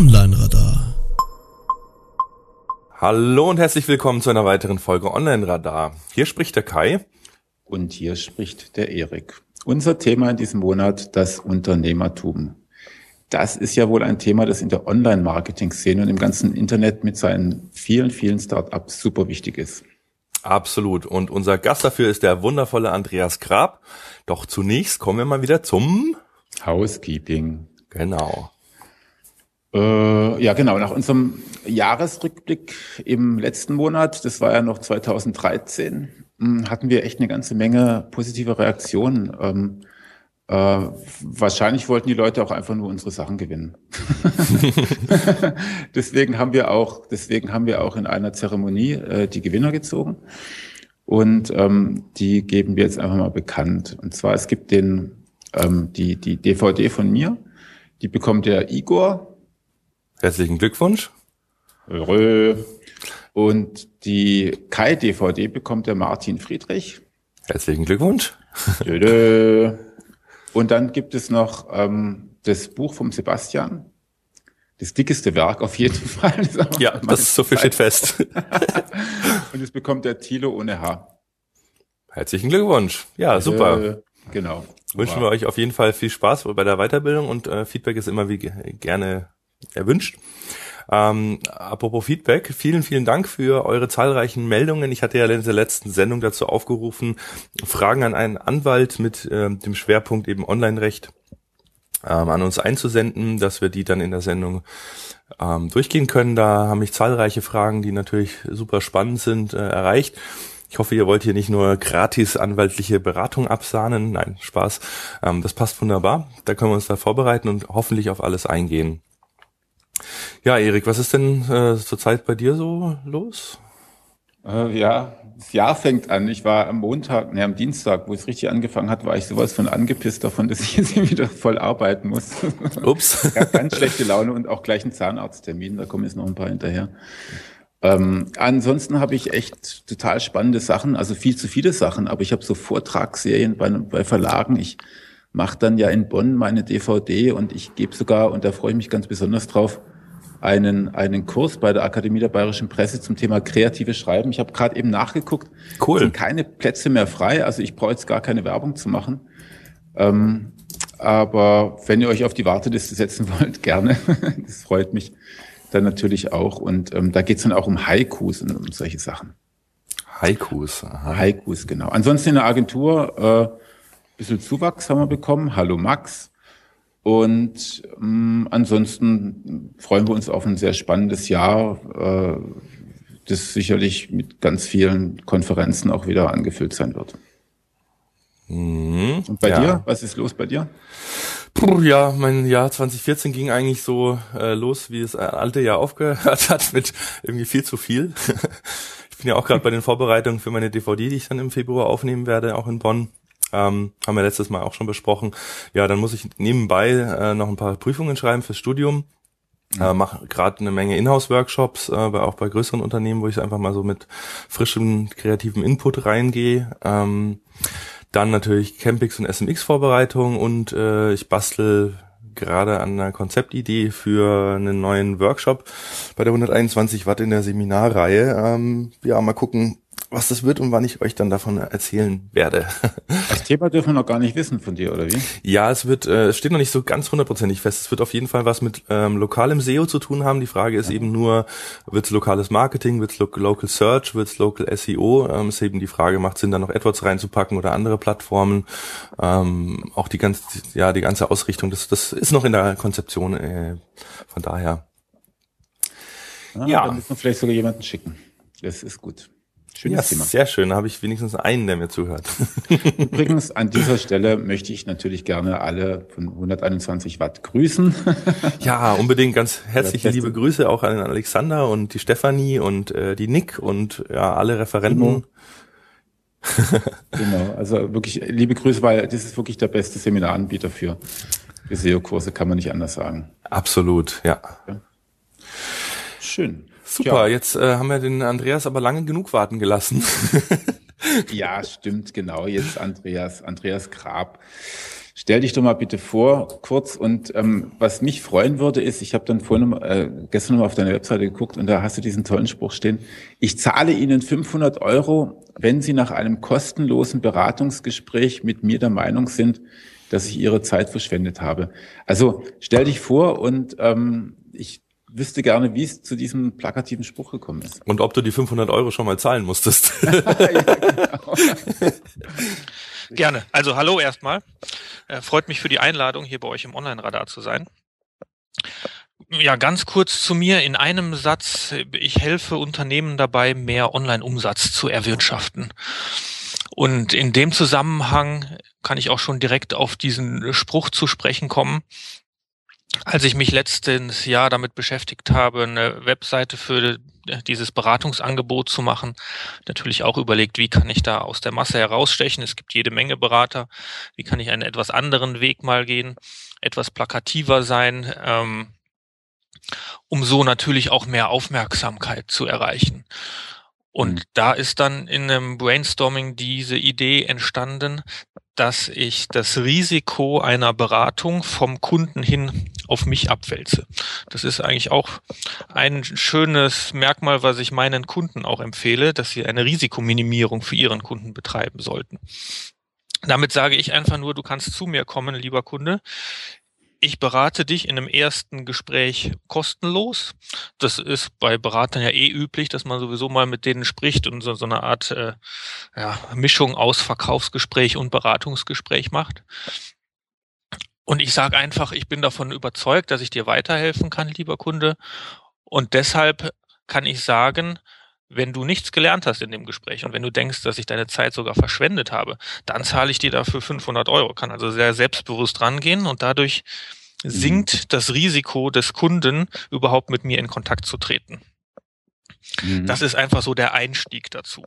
Online-Radar. Hallo und herzlich willkommen zu einer weiteren Folge Online-Radar. Hier spricht der Kai. Und hier spricht der Erik. Unser Thema in diesem Monat, das Unternehmertum. Das ist ja wohl ein Thema, das in der Online-Marketing-Szene und im ganzen Internet mit seinen vielen, vielen Start-ups super wichtig ist. Absolut. Und unser Gast dafür ist der wundervolle Andreas Grab. Doch zunächst kommen wir mal wieder zum Housekeeping. Genau. Äh, ja, genau. Nach unserem Jahresrückblick im letzten Monat, das war ja noch 2013, hm, hatten wir echt eine ganze Menge positive Reaktionen. Ähm, äh, wahrscheinlich wollten die Leute auch einfach nur unsere Sachen gewinnen. deswegen haben wir auch, deswegen haben wir auch in einer Zeremonie äh, die Gewinner gezogen. Und ähm, die geben wir jetzt einfach mal bekannt. Und zwar, es gibt den, ähm, die, die DVD von mir, die bekommt der Igor, Herzlichen Glückwunsch. Rö. Und die Kai-DVD bekommt der Martin Friedrich. Herzlichen Glückwunsch. Dö, Und dann gibt es noch ähm, das Buch vom Sebastian. Das dickeste Werk auf jeden Fall. Das ja, das ist so viel steht fest. Und es bekommt der Thilo ohne H. Herzlichen Glückwunsch. Ja, super. Äh, genau. Wünschen wir euch auf jeden Fall viel Spaß bei der Weiterbildung und äh, Feedback ist immer wie gerne erwünscht. Ähm, apropos Feedback, vielen, vielen Dank für eure zahlreichen Meldungen. Ich hatte ja in der letzten Sendung dazu aufgerufen, Fragen an einen Anwalt mit äh, dem Schwerpunkt eben Online-Recht ähm, an uns einzusenden, dass wir die dann in der Sendung ähm, durchgehen können. Da haben mich zahlreiche Fragen, die natürlich super spannend sind, äh, erreicht. Ich hoffe, ihr wollt hier nicht nur gratis anwaltliche Beratung absahnen. Nein, Spaß. Ähm, das passt wunderbar. Da können wir uns da vorbereiten und hoffentlich auf alles eingehen. Ja, Erik, was ist denn äh, zurzeit bei dir so los? Äh, ja, das Jahr fängt an. Ich war am Montag, ne, am Dienstag, wo es richtig angefangen hat, war ich sowas von angepisst davon, dass ich jetzt wieder voll arbeiten muss. Ups. ganz schlechte Laune und auch gleich einen Zahnarzttermin, da kommen jetzt noch ein paar hinterher. Ähm, ansonsten habe ich echt total spannende Sachen, also viel zu viele Sachen, aber ich habe so Vortragsserien bei, bei Verlagen. Ich mache dann ja in Bonn meine DVD und ich gebe sogar, und da freue ich mich ganz besonders drauf, einen, einen Kurs bei der Akademie der Bayerischen Presse zum Thema kreatives Schreiben. Ich habe gerade eben nachgeguckt. Cool. Sind keine Plätze mehr frei. Also ich brauche jetzt gar keine Werbung zu machen. Ähm, aber wenn ihr euch auf die Warteliste setzen wollt, gerne. das freut mich dann natürlich auch. Und ähm, da geht's dann auch um Haikus und um solche Sachen. Haikus. Aha. Haikus, genau. Ansonsten in der Agentur äh, bisschen Zuwachs haben wir bekommen. Hallo Max. Und ähm, ansonsten freuen wir uns auf ein sehr spannendes Jahr, äh, das sicherlich mit ganz vielen Konferenzen auch wieder angefüllt sein wird. Mhm, Und bei ja. dir? Was ist los bei dir? Puh, ja, mein Jahr 2014 ging eigentlich so äh, los, wie es alte Jahr aufgehört hat, mit irgendwie viel zu viel. ich bin ja auch gerade bei den Vorbereitungen für meine DVD, die ich dann im Februar aufnehmen werde, auch in Bonn. Ähm, haben wir letztes Mal auch schon besprochen. Ja, dann muss ich nebenbei äh, noch ein paar Prüfungen schreiben fürs Studium. Äh, mache gerade eine Menge Inhouse-Workshops, äh, auch bei größeren Unternehmen, wo ich einfach mal so mit frischem, kreativem Input reingehe. Ähm, dann natürlich Campix und SMX-Vorbereitung und äh, ich bastel gerade an einer Konzeptidee für einen neuen Workshop bei der 121 Watt in der Seminarreihe. Ähm, ja, mal gucken, was das wird und wann ich euch dann davon erzählen werde. Das Thema dürfen wir noch gar nicht wissen von dir, oder wie? Ja, es wird, äh, es steht noch nicht so ganz hundertprozentig fest. Es wird auf jeden Fall was mit ähm, lokalem SEO zu tun haben. Die Frage ist ja. eben nur, wird es lokales Marketing, wird es lo Local Search, wird es Local SEO? Ähm, ist eben die Frage, macht Sinn, da noch AdWords reinzupacken oder andere Plattformen? Ähm, auch die ganze, ja, die ganze Ausrichtung, das, das ist noch in der Konzeption, äh, von daher. Ah, ja. Dann müssen wir vielleicht sogar jemanden schicken. Das ist gut. Schönes ja, Thema. Sehr schön. Da habe ich wenigstens einen, der mir zuhört. Übrigens, an dieser Stelle möchte ich natürlich gerne alle von 121 Watt grüßen. Ja, unbedingt ganz herzliche liebe Grüße auch an Alexander und die Stefanie und äh, die Nick und ja, alle Referenten. genau, also wirklich liebe Grüße, weil das ist wirklich der beste Seminaranbieter für SEO-Kurse, kann man nicht anders sagen. Absolut, ja. ja. Schön. Super, ja. jetzt äh, haben wir den Andreas aber lange genug warten gelassen. ja, stimmt, genau. Jetzt Andreas, Andreas Grab. Stell dich doch mal bitte vor, kurz. Und ähm, was mich freuen würde, ist, ich habe dann vorhin äh, gestern mal auf deine Webseite geguckt und da hast du diesen tollen Spruch stehen. Ich zahle Ihnen 500 Euro, wenn Sie nach einem kostenlosen Beratungsgespräch mit mir der Meinung sind, dass ich Ihre Zeit verschwendet habe. Also stell dich vor und ähm, ich wüsste gerne, wie es zu diesem plakativen Spruch gekommen ist. Und ob du die 500 Euro schon mal zahlen musstest. ja, genau. Gerne. Also hallo erstmal. Äh, freut mich für die Einladung, hier bei euch im Online-Radar zu sein. Ja, ganz kurz zu mir in einem Satz. Ich helfe Unternehmen dabei, mehr Online-Umsatz zu erwirtschaften. Und in dem Zusammenhang kann ich auch schon direkt auf diesen Spruch zu sprechen kommen. Als ich mich letztes Jahr damit beschäftigt habe, eine Webseite für dieses Beratungsangebot zu machen, natürlich auch überlegt, wie kann ich da aus der Masse herausstechen. Es gibt jede Menge Berater. Wie kann ich einen etwas anderen Weg mal gehen, etwas plakativer sein, ähm, um so natürlich auch mehr Aufmerksamkeit zu erreichen. Und mhm. da ist dann in einem Brainstorming diese Idee entstanden, dass ich das Risiko einer Beratung vom Kunden hin auf mich abwälze. Das ist eigentlich auch ein schönes Merkmal, was ich meinen Kunden auch empfehle, dass sie eine Risikominimierung für ihren Kunden betreiben sollten. Damit sage ich einfach nur, du kannst zu mir kommen, lieber Kunde ich berate dich in einem ersten Gespräch kostenlos. Das ist bei Beratern ja eh üblich, dass man sowieso mal mit denen spricht und so, so eine Art äh, ja, Mischung aus Verkaufsgespräch und Beratungsgespräch macht. Und ich sage einfach, ich bin davon überzeugt, dass ich dir weiterhelfen kann, lieber Kunde. Und deshalb kann ich sagen, wenn du nichts gelernt hast in dem Gespräch und wenn du denkst, dass ich deine Zeit sogar verschwendet habe, dann zahle ich dir dafür 500 Euro. Kann also sehr selbstbewusst rangehen und dadurch mhm. sinkt das Risiko des Kunden, überhaupt mit mir in Kontakt zu treten. Mhm. Das ist einfach so der Einstieg dazu.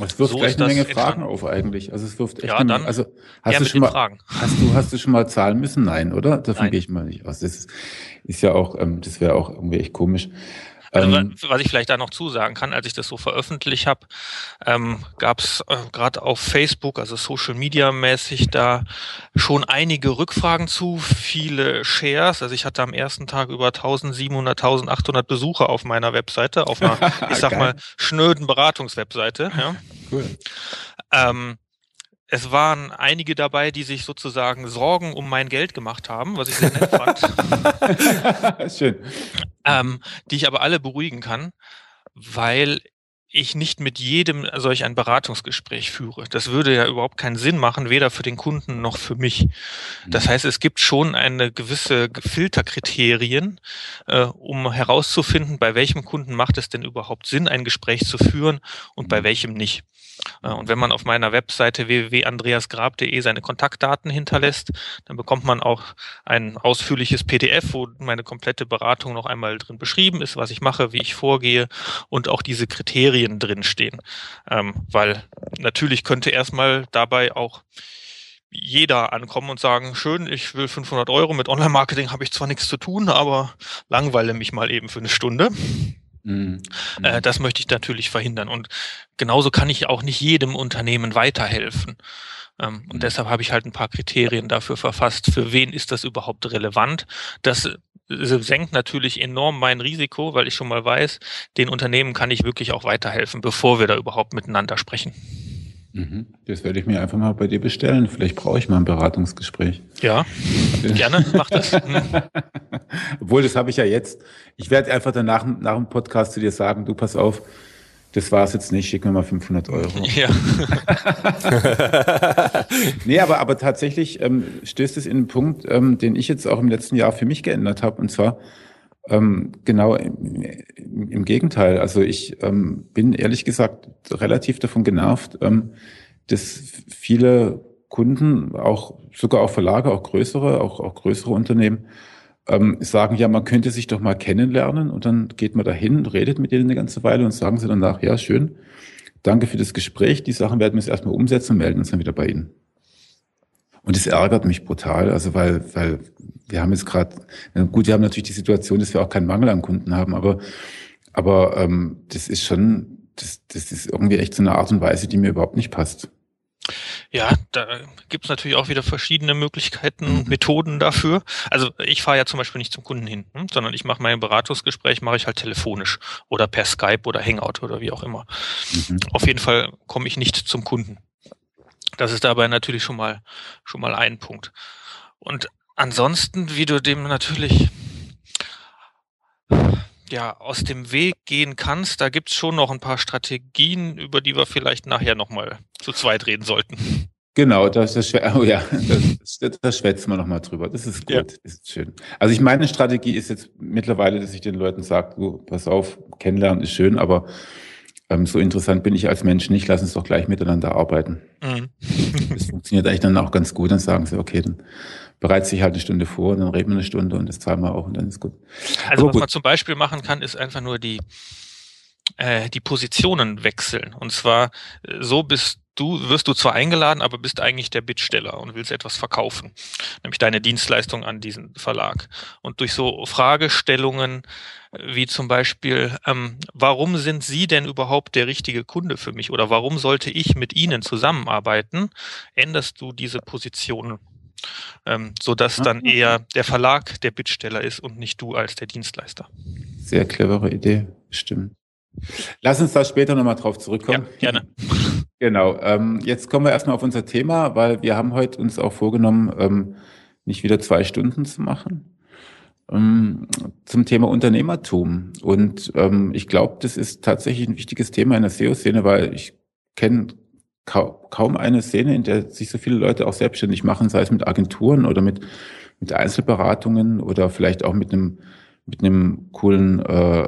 Es wirft so gleich eine Menge Fragen auf eigentlich. Also es wirft echt ja, eine Menge. Also hast du schon mal, Fragen. hast du hast du schon mal zahlen müssen? Nein, oder? Davon Nein. gehe ich mal nicht aus. Das ist, ist ja auch, ähm, das wäre auch irgendwie echt komisch. Also, ähm, was ich vielleicht da noch zusagen kann, als ich das so veröffentlicht habe, ähm, gab es äh, gerade auf Facebook, also Social Media mäßig, da schon einige Rückfragen zu, viele Shares. Also ich hatte am ersten Tag über 1700, 1800 Besucher auf meiner Webseite, auf einer, ich sag mal, schnöden Beratungswebseite. Ja. Cool. Ähm, es waren einige dabei, die sich sozusagen Sorgen um mein Geld gemacht haben, was ich sehr nett fand. Schön. Ähm, die ich aber alle beruhigen kann, weil ich nicht mit jedem solch ein Beratungsgespräch führe. Das würde ja überhaupt keinen Sinn machen, weder für den Kunden noch für mich. Das mhm. heißt, es gibt schon eine gewisse Filterkriterien, äh, um herauszufinden, bei welchem Kunden macht es denn überhaupt Sinn, ein Gespräch zu führen und bei mhm. welchem nicht. Äh, und wenn man auf meiner Webseite www.andreasgrab.de seine Kontaktdaten hinterlässt, dann bekommt man auch ein ausführliches PDF, wo meine komplette Beratung noch einmal drin beschrieben ist, was ich mache, wie ich vorgehe und auch diese Kriterien drin stehen. Ähm, weil natürlich könnte erstmal dabei auch jeder ankommen und sagen, schön, ich will 500 Euro, mit Online-Marketing habe ich zwar nichts zu tun, aber langweile mich mal eben für eine Stunde. Mhm. Äh, das möchte ich natürlich verhindern. Und genauso kann ich auch nicht jedem Unternehmen weiterhelfen. Ähm, und mhm. deshalb habe ich halt ein paar Kriterien dafür verfasst, für wen ist das überhaupt relevant. Das senkt natürlich enorm mein Risiko, weil ich schon mal weiß, den Unternehmen kann ich wirklich auch weiterhelfen, bevor wir da überhaupt miteinander sprechen. Mhm. Das werde ich mir einfach mal bei dir bestellen. Vielleicht brauche ich mal ein Beratungsgespräch. Ja, gerne, mach das. Mhm. Obwohl, das habe ich ja jetzt. Ich werde einfach danach nach dem Podcast zu dir sagen, du pass auf, das war es jetzt nicht, schick mir mal 500 Euro. Ja. nee, aber, aber tatsächlich ähm, stößt es in einen Punkt, ähm, den ich jetzt auch im letzten Jahr für mich geändert habe. Und zwar, ähm, genau im, im, Gegenteil. Also ich ähm, bin ehrlich gesagt relativ davon genervt, ähm, dass viele Kunden, auch sogar auch Verlage, auch größere, auch, auch größere Unternehmen, ähm, sagen, ja, man könnte sich doch mal kennenlernen und dann geht man dahin, redet mit denen eine ganze Weile und sagen sie danach, ja, schön, danke für das Gespräch, die Sachen werden wir jetzt erstmal umsetzen und melden uns dann wieder bei Ihnen. Und das ärgert mich brutal, also weil, weil wir haben jetzt gerade, gut, wir haben natürlich die Situation, dass wir auch keinen Mangel an Kunden haben, aber, aber ähm, das ist schon, das, das ist irgendwie echt so eine Art und Weise, die mir überhaupt nicht passt. Ja, da gibt's natürlich auch wieder verschiedene Möglichkeiten, mhm. Methoden dafür. Also ich fahre ja zum Beispiel nicht zum Kunden hin, hm, sondern ich mache mein Beratungsgespräch, mache ich halt telefonisch oder per Skype oder Hangout oder wie auch immer. Mhm. Auf jeden Fall komme ich nicht zum Kunden. Das ist dabei natürlich schon mal schon mal ein Punkt. Und ansonsten, wie du dem natürlich ja, aus dem Weg gehen kannst, da gibt's schon noch ein paar Strategien, über die wir vielleicht nachher nochmal zu zweit reden sollten. Genau, das ist oh ja, das schwätzen wir nochmal drüber. Das ist gut, ja. das ist schön. Also ich meine Strategie ist jetzt mittlerweile, dass ich den Leuten sage, du, pass auf, kennenlernen ist schön, aber ähm, so interessant bin ich als Mensch nicht, lass uns doch gleich miteinander arbeiten. Mhm. das funktioniert eigentlich dann auch ganz gut, dann sagen sie, okay, dann bereitet sich halt eine Stunde vor und dann reden wir eine Stunde und das wir auch und dann ist gut. Also Aber was gut. man zum Beispiel machen kann, ist einfach nur die, äh, die Positionen wechseln. Und zwar äh, so bist du, wirst du zwar eingeladen, aber bist eigentlich der Bittsteller und willst etwas verkaufen, nämlich deine Dienstleistung an diesen Verlag. Und durch so Fragestellungen äh, wie zum Beispiel, ähm, warum sind Sie denn überhaupt der richtige Kunde für mich oder warum sollte ich mit Ihnen zusammenarbeiten, änderst du diese Positionen ähm, so dass dann eher der Verlag der Bittsteller ist und nicht du als der Dienstleister. Sehr clevere Idee, stimmt. Lass uns da später nochmal drauf zurückkommen. Ja, gerne. Genau. Ähm, jetzt kommen wir erstmal auf unser Thema, weil wir haben heute uns auch vorgenommen, ähm, nicht wieder zwei Stunden zu machen ähm, zum Thema Unternehmertum. Und ähm, ich glaube, das ist tatsächlich ein wichtiges Thema in der SEO-Szene, weil ich kenne kaum eine Szene, in der sich so viele Leute auch selbstständig machen, sei es mit Agenturen oder mit, mit Einzelberatungen oder vielleicht auch mit einem mit einem coolen äh,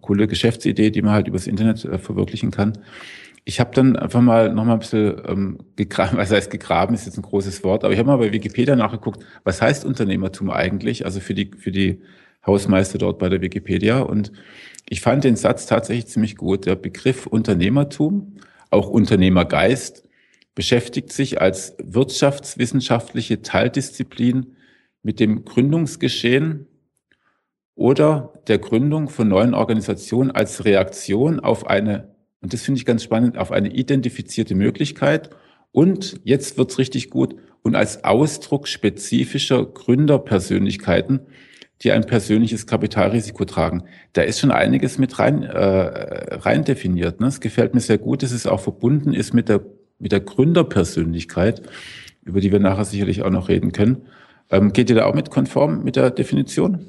coole Geschäftsidee, die man halt übers Internet äh, verwirklichen kann. Ich habe dann einfach mal noch mal ein bisschen ähm, gegraben, was heißt gegraben, ist jetzt ein großes Wort, aber ich habe mal bei Wikipedia nachgeguckt, was heißt Unternehmertum eigentlich, also für die für die Hausmeister dort bei der Wikipedia und ich fand den Satz tatsächlich ziemlich gut. Der Begriff Unternehmertum auch Unternehmergeist, beschäftigt sich als wirtschaftswissenschaftliche Teildisziplin mit dem Gründungsgeschehen oder der Gründung von neuen Organisationen als Reaktion auf eine, und das finde ich ganz spannend, auf eine identifizierte Möglichkeit. Und jetzt wird's richtig gut und als Ausdruck spezifischer Gründerpersönlichkeiten, die ein persönliches Kapitalrisiko tragen. Da ist schon einiges mit rein, äh, rein definiert. Ne? Es gefällt mir sehr gut, dass es auch verbunden ist mit der, mit der Gründerpersönlichkeit, über die wir nachher sicherlich auch noch reden können. Ähm, geht ihr da auch mit konform mit der Definition?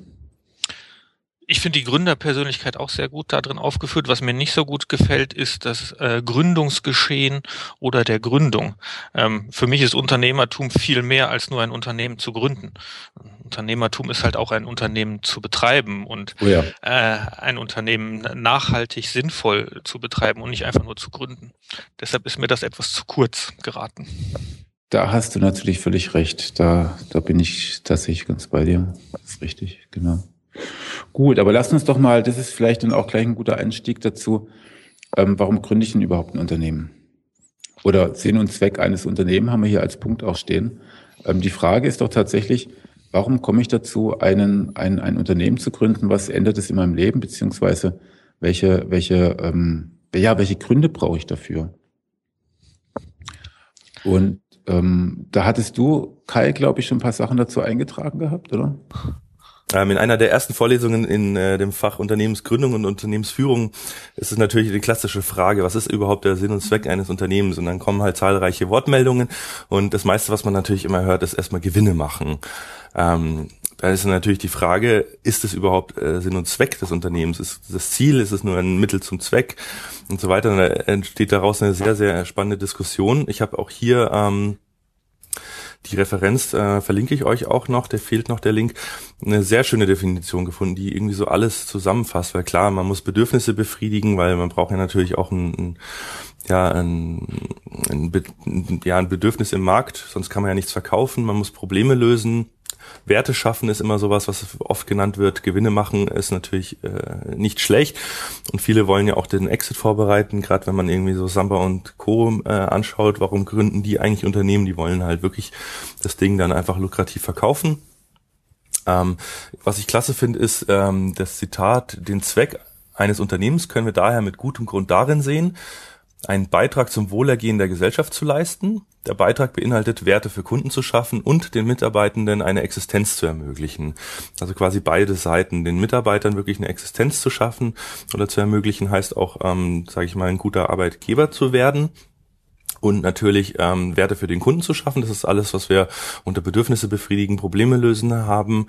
Ich finde die Gründerpersönlichkeit auch sehr gut da drin aufgeführt. Was mir nicht so gut gefällt, ist das äh, Gründungsgeschehen oder der Gründung. Ähm, für mich ist Unternehmertum viel mehr als nur ein Unternehmen zu gründen. Unternehmertum ist halt auch ein Unternehmen zu betreiben und oh ja. äh, ein Unternehmen nachhaltig sinnvoll zu betreiben und nicht einfach nur zu gründen. Deshalb ist mir das etwas zu kurz geraten. Da hast du natürlich völlig recht. Da, da bin ich tatsächlich ganz bei dir. Das ist richtig, genau. Gut, aber lass uns doch mal, das ist vielleicht dann auch gleich ein guter Einstieg dazu, ähm, warum gründe ich denn überhaupt ein Unternehmen? Oder Sinn und Zweck eines Unternehmens haben wir hier als Punkt auch stehen. Ähm, die Frage ist doch tatsächlich, warum komme ich dazu, einen, ein, ein Unternehmen zu gründen? Was ändert es in meinem Leben? Beziehungsweise welche, welche, ähm, ja, welche Gründe brauche ich dafür? Und ähm, da hattest du, Kai, glaube ich, schon ein paar Sachen dazu eingetragen gehabt, oder? Ähm, in einer der ersten Vorlesungen in äh, dem Fach Unternehmensgründung und Unternehmensführung ist es natürlich die klassische Frage, was ist überhaupt der Sinn und Zweck eines Unternehmens? Und dann kommen halt zahlreiche Wortmeldungen und das meiste, was man natürlich immer hört, ist erstmal Gewinne machen. Ähm, da ist natürlich die Frage, ist es überhaupt äh, Sinn und Zweck des Unternehmens? Ist das Ziel, ist es nur ein Mittel zum Zweck und so weiter? Und da entsteht daraus eine sehr, sehr spannende Diskussion. Ich habe auch hier ähm, die Referenz äh, verlinke ich euch auch noch, der fehlt noch der Link, eine sehr schöne Definition gefunden, die irgendwie so alles zusammenfasst, weil klar, man muss Bedürfnisse befriedigen, weil man braucht ja natürlich auch ein, ein ja, ein, ein, ja, ein Bedürfnis im Markt, sonst kann man ja nichts verkaufen, man muss Probleme lösen, Werte schaffen ist immer sowas, was oft genannt wird. Gewinne machen ist natürlich äh, nicht schlecht. Und viele wollen ja auch den Exit vorbereiten, gerade wenn man irgendwie so Samba und Co. Äh, anschaut. Warum gründen die eigentlich Unternehmen? Die wollen halt wirklich das Ding dann einfach lukrativ verkaufen. Ähm, was ich klasse finde, ist ähm, das Zitat, den Zweck eines Unternehmens können wir daher mit gutem Grund darin sehen, einen Beitrag zum Wohlergehen der Gesellschaft zu leisten. Der Beitrag beinhaltet, Werte für Kunden zu schaffen und den Mitarbeitenden eine Existenz zu ermöglichen. Also quasi beide Seiten. Den Mitarbeitern wirklich eine Existenz zu schaffen oder zu ermöglichen, heißt auch, ähm, sage ich mal, ein guter Arbeitgeber zu werden und natürlich ähm, Werte für den Kunden zu schaffen. Das ist alles, was wir unter Bedürfnisse befriedigen, Probleme lösen haben,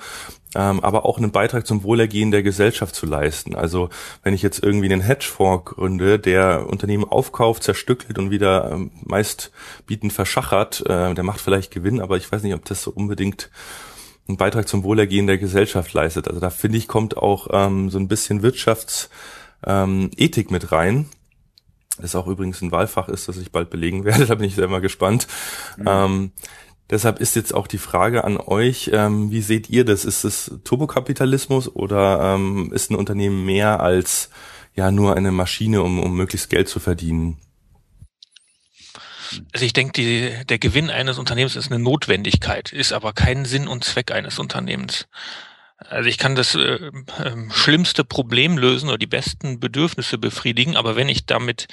ähm, aber auch einen Beitrag zum Wohlergehen der Gesellschaft zu leisten. Also wenn ich jetzt irgendwie einen Hedgefonds gründe, der Unternehmen aufkauft, zerstückelt und wieder ähm, meist bietend verschachert, äh, der macht vielleicht Gewinn, aber ich weiß nicht, ob das so unbedingt einen Beitrag zum Wohlergehen der Gesellschaft leistet. Also da finde ich, kommt auch ähm, so ein bisschen Wirtschaftsethik ähm, mit rein das auch übrigens ein Wahlfach ist, das ich bald belegen werde. Da bin ich sehr mal gespannt. Mhm. Ähm, deshalb ist jetzt auch die Frage an euch, ähm, wie seht ihr das? Ist es Turbokapitalismus oder ähm, ist ein Unternehmen mehr als ja nur eine Maschine, um, um möglichst Geld zu verdienen? Also ich denke, der Gewinn eines Unternehmens ist eine Notwendigkeit, ist aber kein Sinn und Zweck eines Unternehmens. Also ich kann das äh, äh, schlimmste Problem lösen oder die besten Bedürfnisse befriedigen, aber wenn ich damit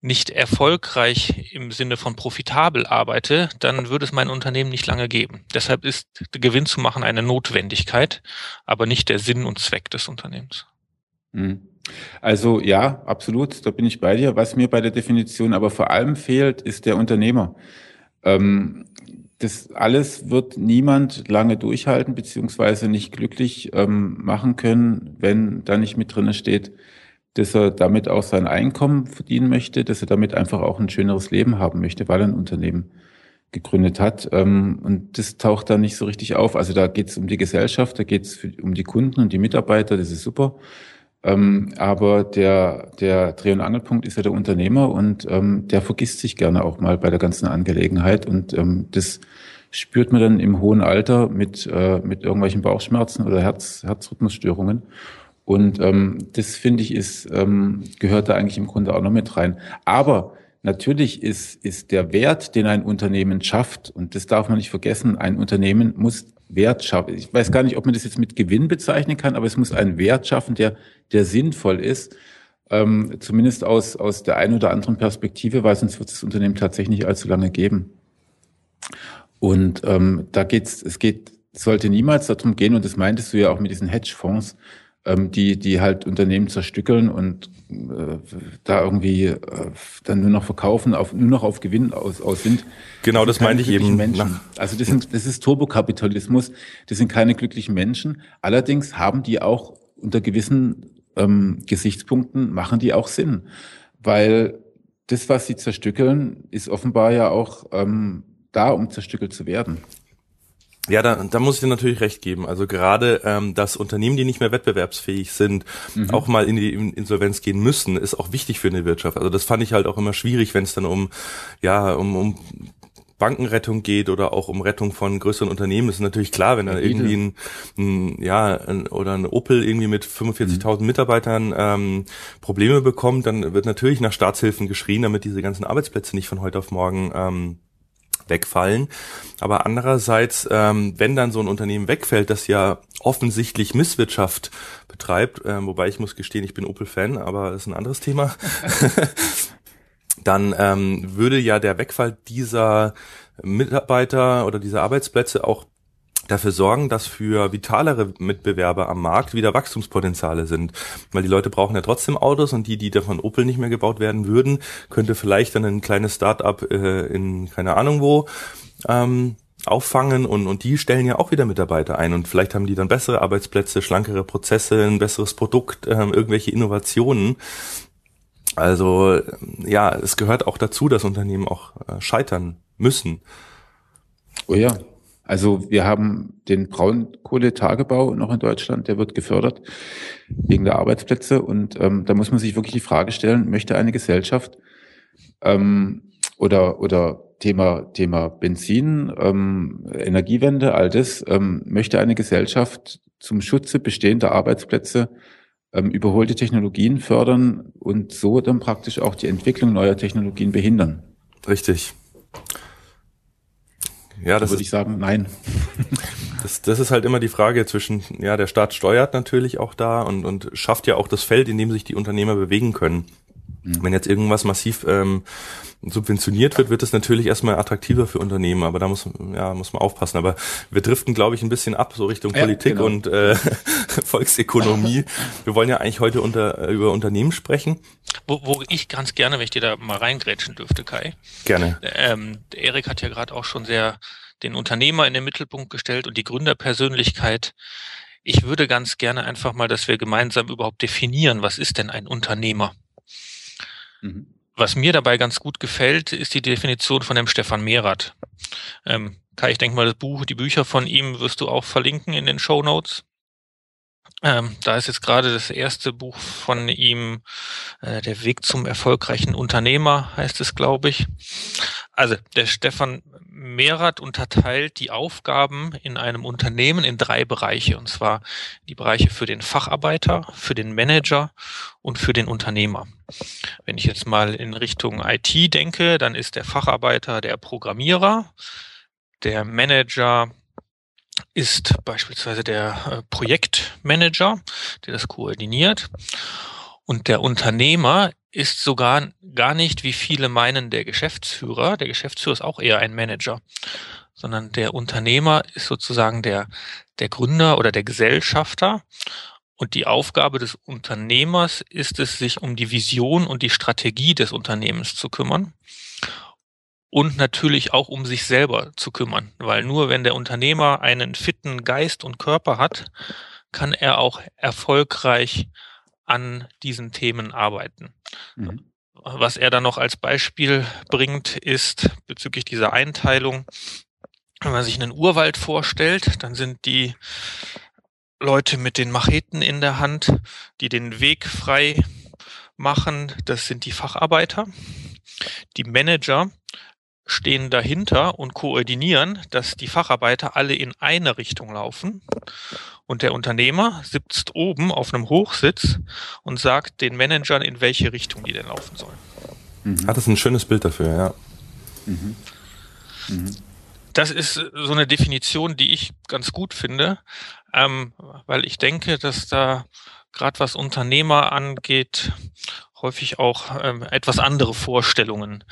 nicht erfolgreich im Sinne von profitabel arbeite, dann würde es mein Unternehmen nicht lange geben. Deshalb ist Gewinn zu machen eine Notwendigkeit, aber nicht der Sinn und Zweck des Unternehmens. Mhm. Also ja, absolut, da bin ich bei dir. Was mir bei der Definition aber vor allem fehlt, ist der Unternehmer. Ähm, das alles wird niemand lange durchhalten beziehungsweise nicht glücklich ähm, machen können, wenn da nicht mit drinne steht, dass er damit auch sein Einkommen verdienen möchte, dass er damit einfach auch ein schöneres Leben haben möchte, weil er ein Unternehmen gegründet hat. Ähm, und das taucht da nicht so richtig auf. Also da geht es um die Gesellschaft, da geht es um die Kunden und die Mitarbeiter, das ist super. Ähm, aber der, der Dreh- und Angelpunkt ist ja der Unternehmer und ähm, der vergisst sich gerne auch mal bei der ganzen Angelegenheit und ähm, das spürt man dann im hohen Alter mit, äh, mit irgendwelchen Bauchschmerzen oder Herz, Herzrhythmusstörungen. Und ähm, das finde ich ist, ähm, gehört da eigentlich im Grunde auch noch mit rein. Aber natürlich ist, ist der Wert, den ein Unternehmen schafft, und das darf man nicht vergessen, ein Unternehmen muss Wert schaffen. Ich weiß gar nicht, ob man das jetzt mit Gewinn bezeichnen kann, aber es muss einen Wert schaffen, der, der sinnvoll ist. Ähm, zumindest aus, aus der einen oder anderen Perspektive, weil sonst wird das Unternehmen tatsächlich nicht allzu lange geben. Und ähm, da geht's, es geht, sollte niemals darum gehen, und das meintest du ja auch mit diesen Hedgefonds, ähm, die, die halt Unternehmen zerstückeln und äh, da irgendwie äh, dann nur noch verkaufen, auf, nur noch auf Gewinn aus, aus sind. Genau, das, das meinte ich eben. Menschen. Also das, sind, das ist Turbokapitalismus, das sind keine glücklichen Menschen. Allerdings haben die auch unter gewissen ähm, Gesichtspunkten, machen die auch Sinn. Weil das, was sie zerstückeln, ist offenbar ja auch ähm, da, um zerstückelt zu werden. Ja, da, da muss ich dir natürlich recht geben. Also gerade, ähm, dass Unternehmen, die nicht mehr wettbewerbsfähig sind, mhm. auch mal in die Insolvenz gehen müssen, ist auch wichtig für eine Wirtschaft. Also das fand ich halt auch immer schwierig, wenn es dann um, ja, um, um Bankenrettung geht oder auch um Rettung von größeren Unternehmen, das ist natürlich klar, wenn da irgendwie ein, ein ja ein, oder ein Opel irgendwie mit 45.000 mhm. Mitarbeitern ähm, Probleme bekommt, dann wird natürlich nach Staatshilfen geschrien, damit diese ganzen Arbeitsplätze nicht von heute auf morgen ähm, wegfallen. Aber andererseits, ähm, wenn dann so ein Unternehmen wegfällt, das ja offensichtlich Misswirtschaft betreibt, äh, wobei ich muss gestehen, ich bin Opel-Fan, aber das ist ein anderes Thema, dann ähm, würde ja der Wegfall dieser Mitarbeiter oder dieser Arbeitsplätze auch dafür sorgen, dass für vitalere Mitbewerber am Markt wieder Wachstumspotenziale sind. Weil die Leute brauchen ja trotzdem Autos und die, die da von Opel nicht mehr gebaut werden würden, könnte vielleicht dann ein kleines Start-up äh, in keine Ahnung wo ähm, auffangen und, und die stellen ja auch wieder Mitarbeiter ein und vielleicht haben die dann bessere Arbeitsplätze, schlankere Prozesse, ein besseres Produkt, ähm, irgendwelche Innovationen. Also ja, es gehört auch dazu, dass Unternehmen auch äh, scheitern müssen. Oh ja, also wir haben den Braunkohletagebau noch in Deutschland, der wird gefördert wegen der Arbeitsplätze. Und ähm, da muss man sich wirklich die Frage stellen, möchte eine Gesellschaft ähm, oder, oder Thema, Thema Benzin, ähm, Energiewende, all das, ähm, möchte eine Gesellschaft zum Schutze bestehender Arbeitsplätze ähm, überholte Technologien fördern und so dann praktisch auch die Entwicklung neuer Technologien behindern. Richtig. Ja, das würde ich sagen, nein. Das, das ist halt immer die Frage zwischen, ja, der Staat steuert natürlich auch da und, und schafft ja auch das Feld, in dem sich die Unternehmer bewegen können. Mhm. Wenn jetzt irgendwas massiv ähm, subventioniert wird, wird es natürlich erstmal attraktiver für Unternehmen, aber da muss, ja, muss man aufpassen. Aber wir driften, glaube ich, ein bisschen ab, so Richtung ja, Politik genau. und äh, Volksökonomie. wir wollen ja eigentlich heute unter, äh, über Unternehmen sprechen. Wo, wo ich ganz gerne, wenn ich dir da mal reingrätschen dürfte, Kai. Gerne. Ähm, Erik hat ja gerade auch schon sehr den Unternehmer in den Mittelpunkt gestellt und die Gründerpersönlichkeit. Ich würde ganz gerne einfach mal, dass wir gemeinsam überhaupt definieren, was ist denn ein Unternehmer? Mhm. Was mir dabei ganz gut gefällt, ist die Definition von dem Stefan Mehrath. Ähm, Kai, ich denke mal, das Buch, die Bücher von ihm wirst du auch verlinken in den Show Notes. Ähm, da ist jetzt gerade das erste Buch von ihm, äh, Der Weg zum erfolgreichen Unternehmer heißt es, glaube ich. Also der Stefan Mehrath unterteilt die Aufgaben in einem Unternehmen in drei Bereiche, und zwar die Bereiche für den Facharbeiter, für den Manager und für den Unternehmer. Wenn ich jetzt mal in Richtung IT denke, dann ist der Facharbeiter der Programmierer, der Manager ist beispielsweise der äh, Projektmanager, der das koordiniert. Und der Unternehmer ist sogar gar nicht, wie viele meinen, der Geschäftsführer. Der Geschäftsführer ist auch eher ein Manager, sondern der Unternehmer ist sozusagen der, der Gründer oder der Gesellschafter. Und die Aufgabe des Unternehmers ist es, sich um die Vision und die Strategie des Unternehmens zu kümmern und natürlich auch um sich selber zu kümmern, weil nur wenn der Unternehmer einen fitten Geist und Körper hat, kann er auch erfolgreich an diesen Themen arbeiten. Mhm. Was er dann noch als Beispiel bringt, ist bezüglich dieser Einteilung, wenn man sich einen Urwald vorstellt, dann sind die Leute mit den Macheten in der Hand, die den Weg frei machen, das sind die Facharbeiter. Die Manager stehen dahinter und koordinieren, dass die Facharbeiter alle in eine Richtung laufen. Und der Unternehmer sitzt oben auf einem Hochsitz und sagt den Managern, in welche Richtung die denn laufen sollen. Mhm. Hat das ein schönes Bild dafür, ja. Mhm. Mhm. Das ist so eine Definition, die ich ganz gut finde, ähm, weil ich denke, dass da gerade was Unternehmer angeht, häufig auch ähm, etwas andere Vorstellungen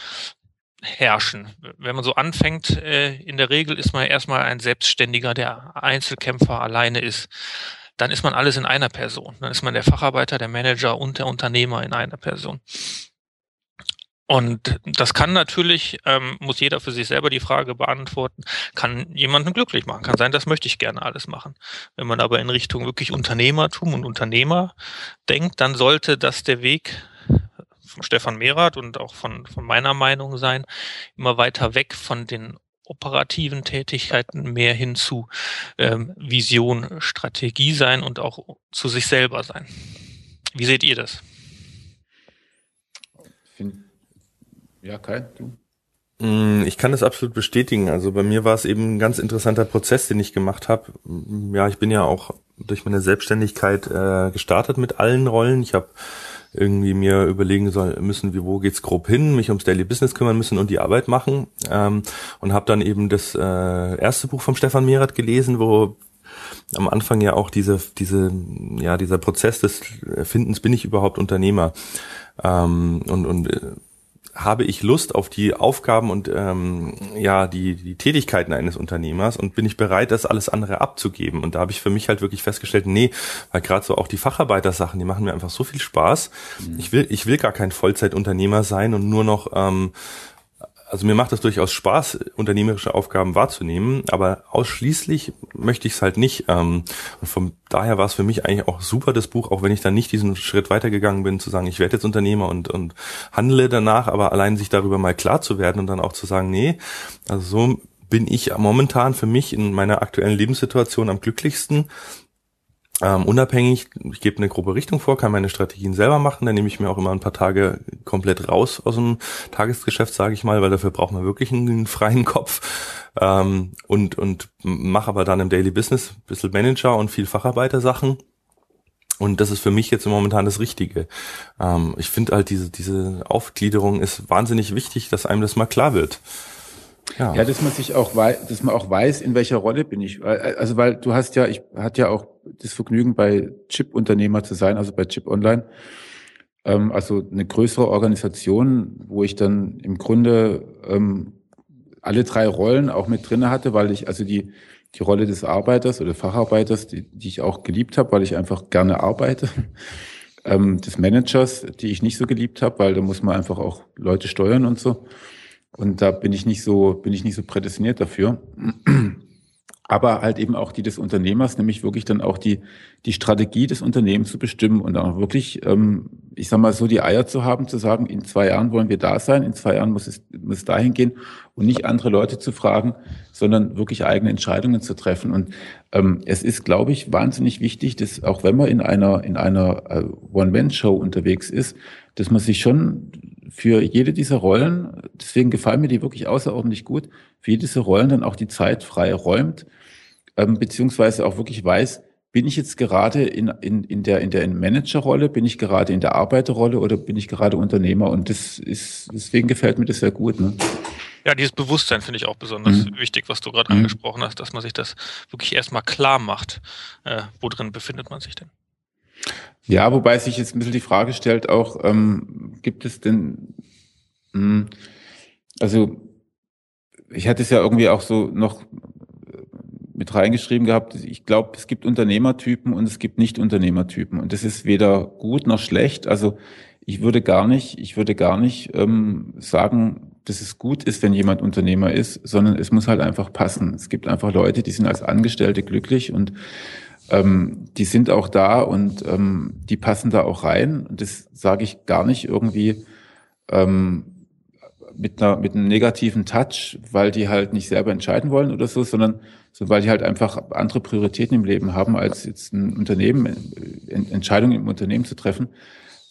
herrschen. Wenn man so anfängt, äh, in der Regel ist man erstmal ein Selbstständiger, der Einzelkämpfer alleine ist. Dann ist man alles in einer Person. Dann ist man der Facharbeiter, der Manager und der Unternehmer in einer Person. Und das kann natürlich, ähm, muss jeder für sich selber die Frage beantworten, kann jemanden glücklich machen. Kann sein, das möchte ich gerne alles machen. Wenn man aber in Richtung wirklich Unternehmertum und Unternehmer denkt, dann sollte das der Weg von Stefan Merath und auch von, von meiner Meinung sein, immer weiter weg von den operativen Tätigkeiten mehr hin zu ähm, Vision, Strategie sein und auch zu sich selber sein. Wie seht ihr das? Ja, Kai, du? Mm, ich kann das absolut bestätigen. Also bei mir war es eben ein ganz interessanter Prozess, den ich gemacht habe. Ja, ich bin ja auch durch meine Selbstständigkeit äh, gestartet mit allen Rollen. Ich habe irgendwie mir überlegen soll, müssen, wie, wo geht's grob hin, mich ums Daily Business kümmern müssen und die Arbeit machen. Ähm, und habe dann eben das äh, erste Buch vom Stefan Mehrath gelesen, wo am Anfang ja auch diese, diese, ja, dieser Prozess des Findens, bin ich überhaupt Unternehmer? Ähm, und, und äh, habe ich Lust auf die Aufgaben und ähm, ja die die Tätigkeiten eines Unternehmers und bin ich bereit, das alles andere abzugeben. Und da habe ich für mich halt wirklich festgestellt, nee, weil gerade so auch die Facharbeitersachen, die machen mir einfach so viel Spaß. Mhm. Ich will ich will gar kein Vollzeitunternehmer sein und nur noch ähm, also mir macht es durchaus Spaß, unternehmerische Aufgaben wahrzunehmen, aber ausschließlich möchte ich es halt nicht. Ähm, und von daher war es für mich eigentlich auch super, das Buch, auch wenn ich dann nicht diesen Schritt weitergegangen bin, zu sagen, ich werde jetzt Unternehmer und, und handle danach, aber allein sich darüber mal klar zu werden und dann auch zu sagen, nee, also so bin ich momentan für mich in meiner aktuellen Lebenssituation am glücklichsten, ähm, unabhängig, ich gebe eine grobe Richtung vor, kann meine Strategien selber machen, dann nehme ich mir auch immer ein paar Tage komplett raus aus dem Tagesgeschäft, sage ich mal, weil dafür braucht man wirklich einen, freien Kopf ähm, und, und mache aber dann im Daily Business ein bisschen Manager und viel Facharbeiter-Sachen. Und das ist für mich jetzt momentan das Richtige. Ähm, ich finde halt diese, diese Aufgliederung ist wahnsinnig wichtig, dass einem das mal klar wird. Ja. ja, dass man sich auch weiß, dass man auch weiß, in welcher Rolle bin ich. Also weil du hast ja, ich hatte ja auch das Vergnügen, bei Chip-Unternehmer zu sein, also bei Chip Online. Ähm, also eine größere Organisation, wo ich dann im Grunde ähm, alle drei Rollen auch mit drinne hatte, weil ich also die die Rolle des Arbeiters oder Facharbeiters, die, die ich auch geliebt habe, weil ich einfach gerne arbeite, ähm, des Managers, die ich nicht so geliebt habe, weil da muss man einfach auch Leute steuern und so. Und da bin ich nicht so, bin ich nicht so prädestiniert dafür aber halt eben auch die des Unternehmers, nämlich wirklich dann auch die, die Strategie des Unternehmens zu bestimmen und auch wirklich, ähm, ich sag mal so, die Eier zu haben, zu sagen, in zwei Jahren wollen wir da sein, in zwei Jahren muss es, muss es dahin gehen und nicht andere Leute zu fragen, sondern wirklich eigene Entscheidungen zu treffen. Und ähm, es ist, glaube ich, wahnsinnig wichtig, dass auch wenn man in einer, in einer äh, One-Man-Show unterwegs ist, dass man sich schon für jede dieser Rollen, deswegen gefallen mir die wirklich außerordentlich gut, für jede dieser Rollen dann auch die Zeit frei räumt, ähm, beziehungsweise auch wirklich weiß, bin ich jetzt gerade in, in, in der, in der Managerrolle, bin ich gerade in der Arbeiterrolle oder bin ich gerade Unternehmer? Und das ist, deswegen gefällt mir das sehr gut. Ne? Ja, dieses Bewusstsein finde ich auch besonders mhm. wichtig, was du gerade mhm. angesprochen hast, dass man sich das wirklich erstmal klar macht. Äh, wo drin befindet man sich denn? Ja, wobei sich jetzt ein bisschen die Frage stellt, auch ähm, gibt es denn, mh, hm, also ich hatte es ja irgendwie auch so noch mit reingeschrieben gehabt, ich glaube, es gibt Unternehmertypen und es gibt Nicht-Unternehmertypen. Und das ist weder gut noch schlecht. Also ich würde gar nicht, ich würde gar nicht ähm, sagen, dass es gut ist, wenn jemand Unternehmer ist, sondern es muss halt einfach passen. Es gibt einfach Leute, die sind als Angestellte glücklich und ähm, die sind auch da und ähm, die passen da auch rein. Und das sage ich gar nicht irgendwie ähm, mit, einer, mit einem negativen Touch, weil die halt nicht selber entscheiden wollen oder so, sondern so, weil die halt einfach andere Prioritäten im Leben haben, als jetzt ein Unternehmen, äh, Entscheidungen im Unternehmen zu treffen.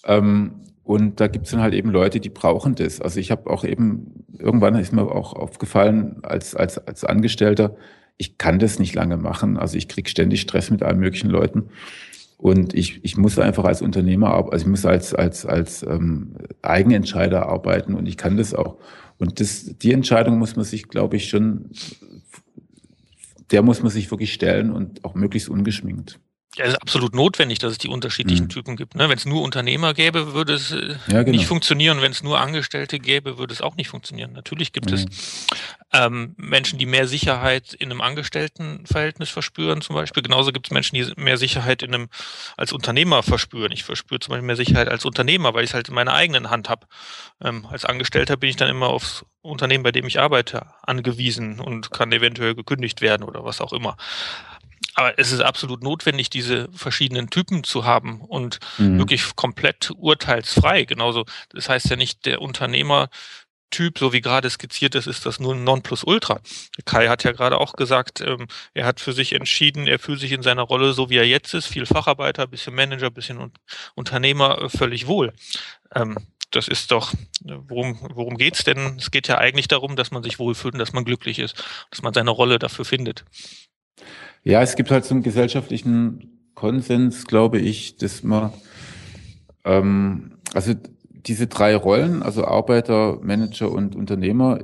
Ähm, und da gibt's dann halt eben Leute, die brauchen das. Also ich habe auch eben, irgendwann ist mir auch aufgefallen, als, als, als Angestellter, ich kann das nicht lange machen. Also ich krieg ständig Stress mit allen möglichen Leuten. Und ich, ich muss einfach als Unternehmer, also ich muss als, als, als ähm, Eigenentscheider arbeiten und ich kann das auch. Und das, die Entscheidung muss man sich, glaube ich, schon, der muss man sich wirklich stellen und auch möglichst ungeschminkt. Ja, es ist absolut notwendig, dass es die unterschiedlichen mhm. Typen gibt. Ne? Wenn es nur Unternehmer gäbe, würde es äh, ja, genau. nicht funktionieren. Wenn es nur Angestellte gäbe, würde es auch nicht funktionieren. Natürlich gibt mhm. es ähm, Menschen, die mehr Sicherheit in einem Angestelltenverhältnis verspüren, zum Beispiel. Genauso gibt es Menschen, die mehr Sicherheit in einem als Unternehmer verspüren. Ich verspüre zum Beispiel mehr Sicherheit als Unternehmer, weil ich es halt in meiner eigenen Hand habe. Ähm, als Angestellter bin ich dann immer aufs Unternehmen, bei dem ich arbeite, angewiesen und kann eventuell gekündigt werden oder was auch immer aber es ist absolut notwendig, diese verschiedenen Typen zu haben und mhm. wirklich komplett urteilsfrei. Genauso, das heißt ja nicht, der Unternehmer Typ, so wie gerade skizziert ist, ist das nur ein Nonplusultra. Kai hat ja gerade auch gesagt, ähm, er hat für sich entschieden, er fühlt sich in seiner Rolle, so wie er jetzt ist, viel Facharbeiter, bisschen Manager, bisschen Unternehmer, äh, völlig wohl. Ähm, das ist doch, worum, worum geht's denn? Es geht ja eigentlich darum, dass man sich wohlfühlt und dass man glücklich ist, dass man seine Rolle dafür findet. Ja, es gibt halt so einen gesellschaftlichen Konsens, glaube ich, dass man, ähm, also diese drei Rollen, also Arbeiter, Manager und Unternehmer,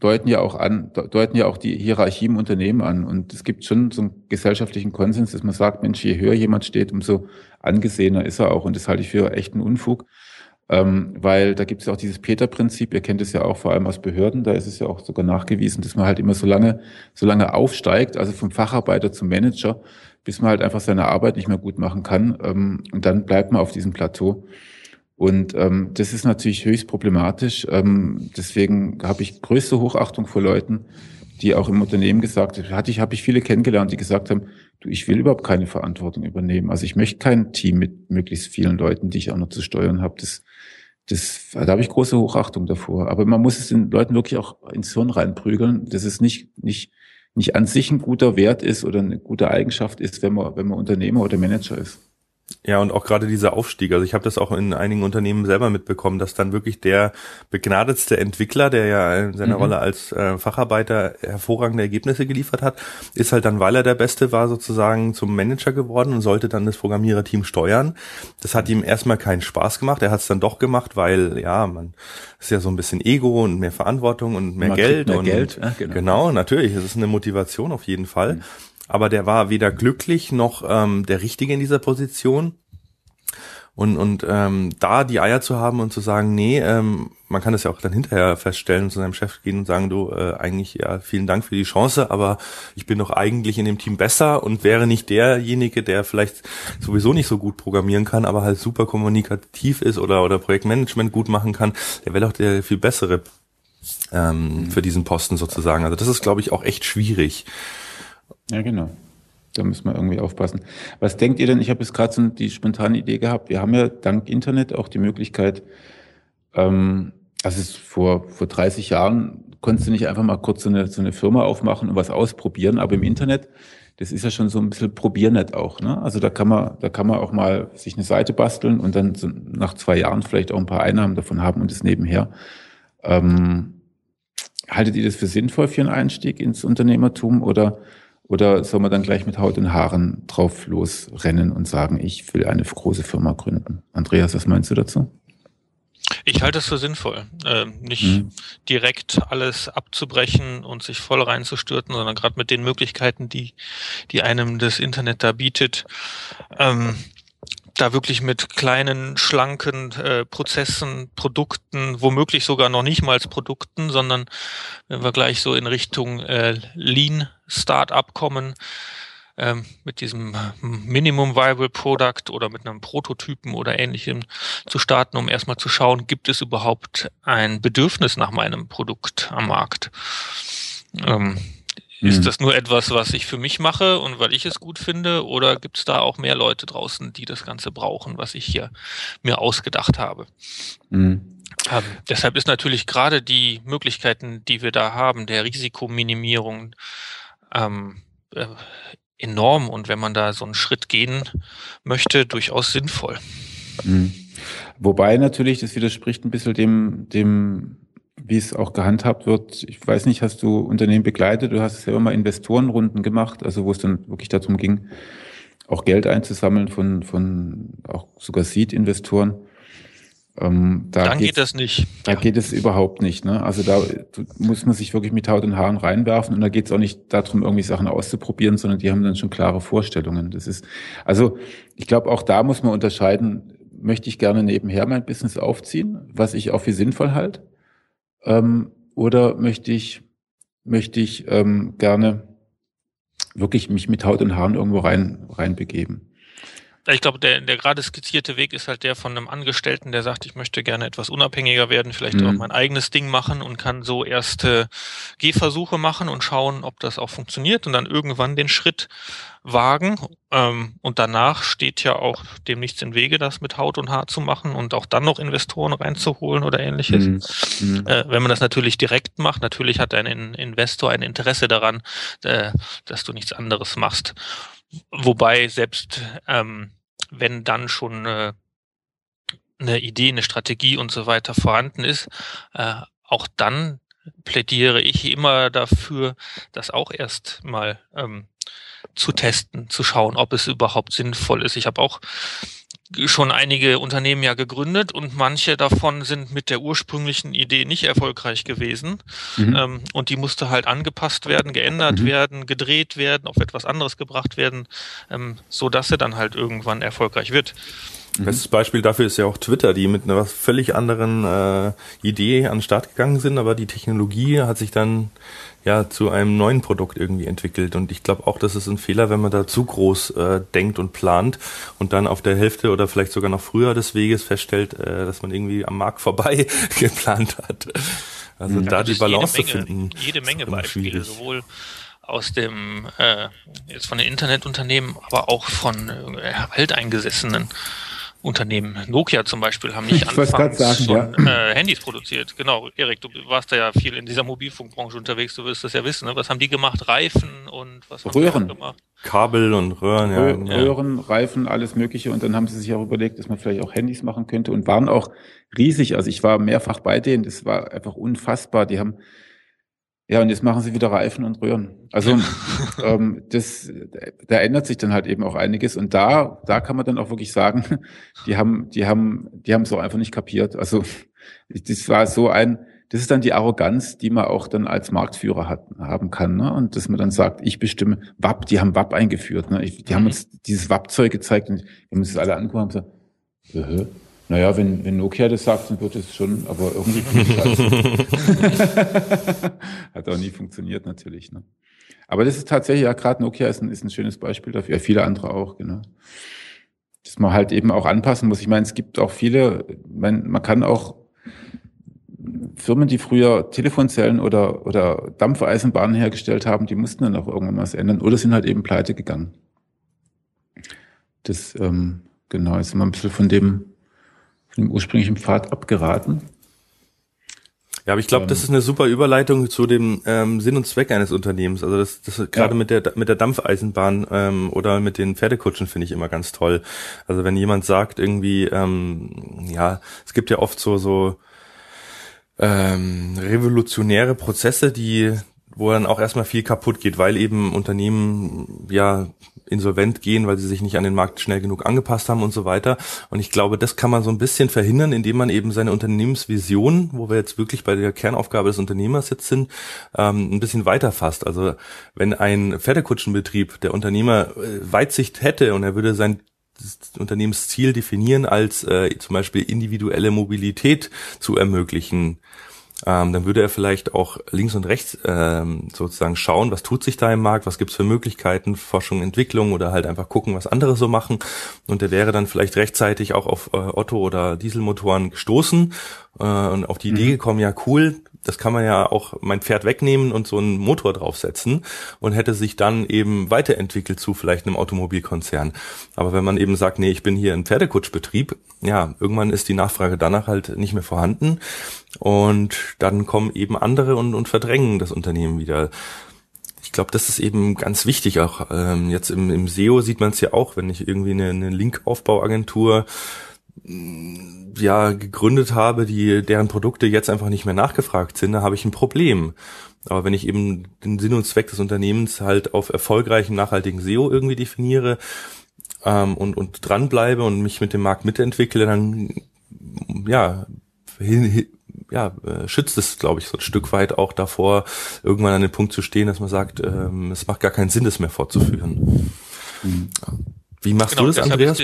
deuten ja auch an, deuten ja auch die Hierarchie im Unternehmen an. Und es gibt schon so einen gesellschaftlichen Konsens, dass man sagt, Mensch, je höher jemand steht, umso angesehener ist er auch. Und das halte ich für echten Unfug. Ähm, weil da gibt es ja auch dieses Peter-Prinzip, ihr kennt es ja auch vor allem aus Behörden, da ist es ja auch sogar nachgewiesen, dass man halt immer so lange, so lange aufsteigt, also vom Facharbeiter zum Manager, bis man halt einfach seine Arbeit nicht mehr gut machen kann. Ähm, und dann bleibt man auf diesem Plateau. Und ähm, das ist natürlich höchst problematisch. Ähm, deswegen habe ich größte Hochachtung vor Leuten, die auch im Unternehmen gesagt haben, hatte ich, habe ich viele kennengelernt, die gesagt haben, du, ich will überhaupt keine Verantwortung übernehmen. Also ich möchte kein Team mit möglichst vielen Leuten, die ich auch noch zu steuern habe. Das, das, da habe ich große Hochachtung davor. Aber man muss es den Leuten wirklich auch ins Hirn reinprügeln, dass es nicht, nicht, nicht an sich ein guter Wert ist oder eine gute Eigenschaft ist, wenn man, wenn man Unternehmer oder Manager ist. Ja, und auch gerade dieser Aufstieg. Also ich habe das auch in einigen Unternehmen selber mitbekommen, dass dann wirklich der begnadetste Entwickler, der ja in seiner mhm. Rolle als äh, Facharbeiter hervorragende Ergebnisse geliefert hat, ist halt dann, weil er der Beste war, sozusagen zum Manager geworden und sollte dann das Programmiererteam steuern. Das hat ihm erstmal keinen Spaß gemacht. Er hat es dann doch gemacht, weil ja, man ist ja so ein bisschen Ego und mehr Verantwortung und mehr man Geld. Mehr und, Geld. Ja, genau. genau, natürlich. Es ist eine Motivation auf jeden Fall. Mhm aber der war weder glücklich noch ähm, der Richtige in dieser Position. Und, und ähm, da die Eier zu haben und zu sagen, nee, ähm, man kann das ja auch dann hinterher feststellen und zu seinem Chef gehen und sagen, du, äh, eigentlich, ja, vielen Dank für die Chance, aber ich bin doch eigentlich in dem Team besser und wäre nicht derjenige, der vielleicht sowieso nicht so gut programmieren kann, aber halt super kommunikativ ist oder, oder Projektmanagement gut machen kann, der wäre doch der viel bessere ähm, mhm. für diesen Posten sozusagen. Also das ist, glaube ich, auch echt schwierig. Ja, genau. Da müssen wir irgendwie aufpassen. Was denkt ihr denn? Ich habe jetzt gerade so die spontane Idee gehabt. Wir haben ja dank Internet auch die Möglichkeit, ähm, also vor, vor 30 Jahren konntest du nicht einfach mal kurz so eine, so eine Firma aufmachen und was ausprobieren, aber im Internet, das ist ja schon so ein bisschen Probiernet auch. Ne? Also da kann man, da kann man auch mal sich eine Seite basteln und dann so nach zwei Jahren vielleicht auch ein paar Einnahmen davon haben und das nebenher. Ähm, haltet ihr das für sinnvoll für einen Einstieg ins Unternehmertum oder oder soll man dann gleich mit Haut und Haaren drauf losrennen und sagen, ich will eine große Firma gründen? Andreas, was meinst du dazu? Ich halte es für sinnvoll, äh, nicht mhm. direkt alles abzubrechen und sich voll reinzustürzen, sondern gerade mit den Möglichkeiten, die, die einem das Internet da bietet, ähm, da wirklich mit kleinen, schlanken äh, Prozessen, Produkten, womöglich sogar noch nicht mal Produkten, sondern wenn wir gleich so in Richtung äh, Lean Startup kommen, ähm, mit diesem Minimum Viable Product oder mit einem Prototypen oder ähnlichem zu starten, um erstmal zu schauen, gibt es überhaupt ein Bedürfnis nach meinem Produkt am Markt. Ähm, ist mhm. das nur etwas, was ich für mich mache und weil ich es gut finde, oder gibt es da auch mehr Leute draußen, die das Ganze brauchen, was ich hier mir ausgedacht habe? Mhm. Ähm, deshalb ist natürlich gerade die Möglichkeiten, die wir da haben, der Risikominimierung ähm, äh, enorm und wenn man da so einen Schritt gehen möchte, durchaus sinnvoll. Mhm. Wobei natürlich, das widerspricht ein bisschen dem, dem wie es auch gehandhabt wird. Ich weiß nicht, hast du Unternehmen begleitet? Du hast selber mal Investorenrunden gemacht, also wo es dann wirklich darum ging, auch Geld einzusammeln von, von auch sogar Seed-Investoren. Ähm, da dann geht das nicht. Da ja. geht es überhaupt nicht. Ne? Also da muss man sich wirklich mit Haut und Haaren reinwerfen und da geht es auch nicht darum, irgendwie Sachen auszuprobieren, sondern die haben dann schon klare Vorstellungen. Das ist, also ich glaube, auch da muss man unterscheiden, möchte ich gerne nebenher mein Business aufziehen, was ich auch für sinnvoll halte ähm, oder möchte ich, möchte ich ähm, gerne wirklich mich mit Haut und Haaren irgendwo rein, reinbegeben? Ich glaube, der, der gerade skizzierte Weg ist halt der von einem Angestellten, der sagt, ich möchte gerne etwas unabhängiger werden, vielleicht mhm. auch mein eigenes Ding machen und kann so erste Gehversuche machen und schauen, ob das auch funktioniert und dann irgendwann den Schritt wagen. Ähm, und danach steht ja auch dem nichts im Wege, das mit Haut und Haar zu machen und auch dann noch Investoren reinzuholen oder ähnliches. Mhm. mhm. Äh, wenn man das natürlich direkt macht, natürlich hat ein Investor ein Interesse daran, äh, dass du nichts anderes machst. Wobei selbst ähm, wenn dann schon äh, eine Idee, eine Strategie und so weiter vorhanden ist, äh, auch dann plädiere ich immer dafür, das auch erst mal ähm, zu testen, zu schauen, ob es überhaupt sinnvoll ist. Ich habe auch schon einige Unternehmen ja gegründet und manche davon sind mit der ursprünglichen Idee nicht erfolgreich gewesen. Mhm. Ähm, und die musste halt angepasst werden, geändert mhm. werden, gedreht werden, auf etwas anderes gebracht werden, ähm, so dass sie dann halt irgendwann erfolgreich wird. Bestes Beispiel dafür ist ja auch Twitter, die mit einer völlig anderen äh, Idee an den Start gegangen sind, aber die Technologie hat sich dann ja zu einem neuen Produkt irgendwie entwickelt. Und ich glaube auch, das ist ein Fehler, wenn man da zu groß äh, denkt und plant und dann auf der Hälfte oder vielleicht sogar noch früher des Weges feststellt, äh, dass man irgendwie am Markt vorbei geplant hat. Also ja, da die Balance zu finden. Jede Menge Beispiele, schwierig. sowohl aus dem äh, jetzt von den Internetunternehmen, aber auch von äh, alteingesessenen Unternehmen. Nokia zum Beispiel haben nicht anfangs sagen, schon ja. äh, Handys produziert. Genau, Erik, du warst da ja viel in dieser Mobilfunkbranche unterwegs, du wirst das ja wissen. Ne? Was haben die gemacht? Reifen und was haben Röhren. die gemacht? Kabel und Röhren, ja. Röhren, Reifen, alles Mögliche. Und dann haben sie sich auch überlegt, dass man vielleicht auch Handys machen könnte und waren auch riesig. Also ich war mehrfach bei denen, das war einfach unfassbar. Die haben ja, und jetzt machen sie wieder Reifen und Röhren. Also ähm, das, da ändert sich dann halt eben auch einiges. Und da, da kann man dann auch wirklich sagen, die haben, die haben, die haben es auch einfach nicht kapiert. Also das war so ein, das ist dann die Arroganz, die man auch dann als Marktführer hat, haben kann. Ne? Und dass man dann sagt, ich bestimme WAP, die haben WAP eingeführt. Ne? Ich, die haben mhm. uns dieses WAP-Zeug gezeigt und wir haben uns das alle angeguckt und gesagt, Uh Naja, wenn, wenn Nokia das sagt, dann wird es schon, aber irgendwie Hat auch nie funktioniert natürlich. Ne? Aber das ist tatsächlich, ja, gerade Nokia ist ein, ist ein schönes Beispiel dafür. Ja, viele andere auch, genau. Dass man halt eben auch anpassen muss. Ich meine, es gibt auch viele, man, man kann auch Firmen, die früher Telefonzellen oder, oder Dampfeisenbahnen hergestellt haben, die mussten dann auch irgendwann was ändern oder sind halt eben pleite gegangen. Das, ähm, genau, ist immer ein bisschen von dem, dem ursprünglichen Pfad abgeraten. Ja, aber ich glaube, das ähm. ist eine super Überleitung zu dem ähm, Sinn und Zweck eines Unternehmens. Also das, das gerade ja. mit der mit der Dampfeisenbahn ähm, oder mit den Pferdekutschen finde ich immer ganz toll. Also wenn jemand sagt irgendwie, ähm, ja, es gibt ja oft so so ähm, revolutionäre Prozesse, die wo dann auch erstmal viel kaputt geht, weil eben Unternehmen ja insolvent gehen, weil sie sich nicht an den Markt schnell genug angepasst haben und so weiter. Und ich glaube, das kann man so ein bisschen verhindern, indem man eben seine Unternehmensvision, wo wir jetzt wirklich bei der Kernaufgabe des Unternehmers jetzt sind, ähm, ein bisschen weiter fasst. Also wenn ein Pferdekutschenbetrieb der Unternehmer äh, Weitsicht hätte und er würde sein Unternehmensziel definieren als äh, zum Beispiel individuelle Mobilität zu ermöglichen, ähm, dann würde er vielleicht auch links und rechts ähm, sozusagen schauen, was tut sich da im Markt, was gibt's für Möglichkeiten, Forschung, Entwicklung oder halt einfach gucken, was andere so machen. Und er wäre dann vielleicht rechtzeitig auch auf äh, Otto- oder Dieselmotoren gestoßen äh, und auf die Idee mhm. gekommen, ja cool, das kann man ja auch mein Pferd wegnehmen und so einen Motor draufsetzen und hätte sich dann eben weiterentwickelt zu vielleicht einem Automobilkonzern. Aber wenn man eben sagt, nee, ich bin hier ein Pferdekutschbetrieb, ja, irgendwann ist die Nachfrage danach halt nicht mehr vorhanden und dann kommen eben andere und, und verdrängen das Unternehmen wieder. Ich glaube, das ist eben ganz wichtig. Auch ähm, jetzt im, im SEO sieht man es ja auch, wenn ich irgendwie eine, eine Linkaufbauagentur ja gegründet habe, die deren Produkte jetzt einfach nicht mehr nachgefragt sind, da habe ich ein Problem. Aber wenn ich eben den Sinn und Zweck des Unternehmens halt auf erfolgreichen, nachhaltigen SEO irgendwie definiere ähm, und, und dranbleibe und mich mit dem Markt mitentwickle, dann ja, hin, hin, ja, äh, schützt es, glaube ich, so ein Stück weit auch davor, irgendwann an den Punkt zu stehen, dass man sagt, ähm, es macht gar keinen Sinn, das mehr fortzuführen. Mhm. Wie machst genau, du das, Andreas?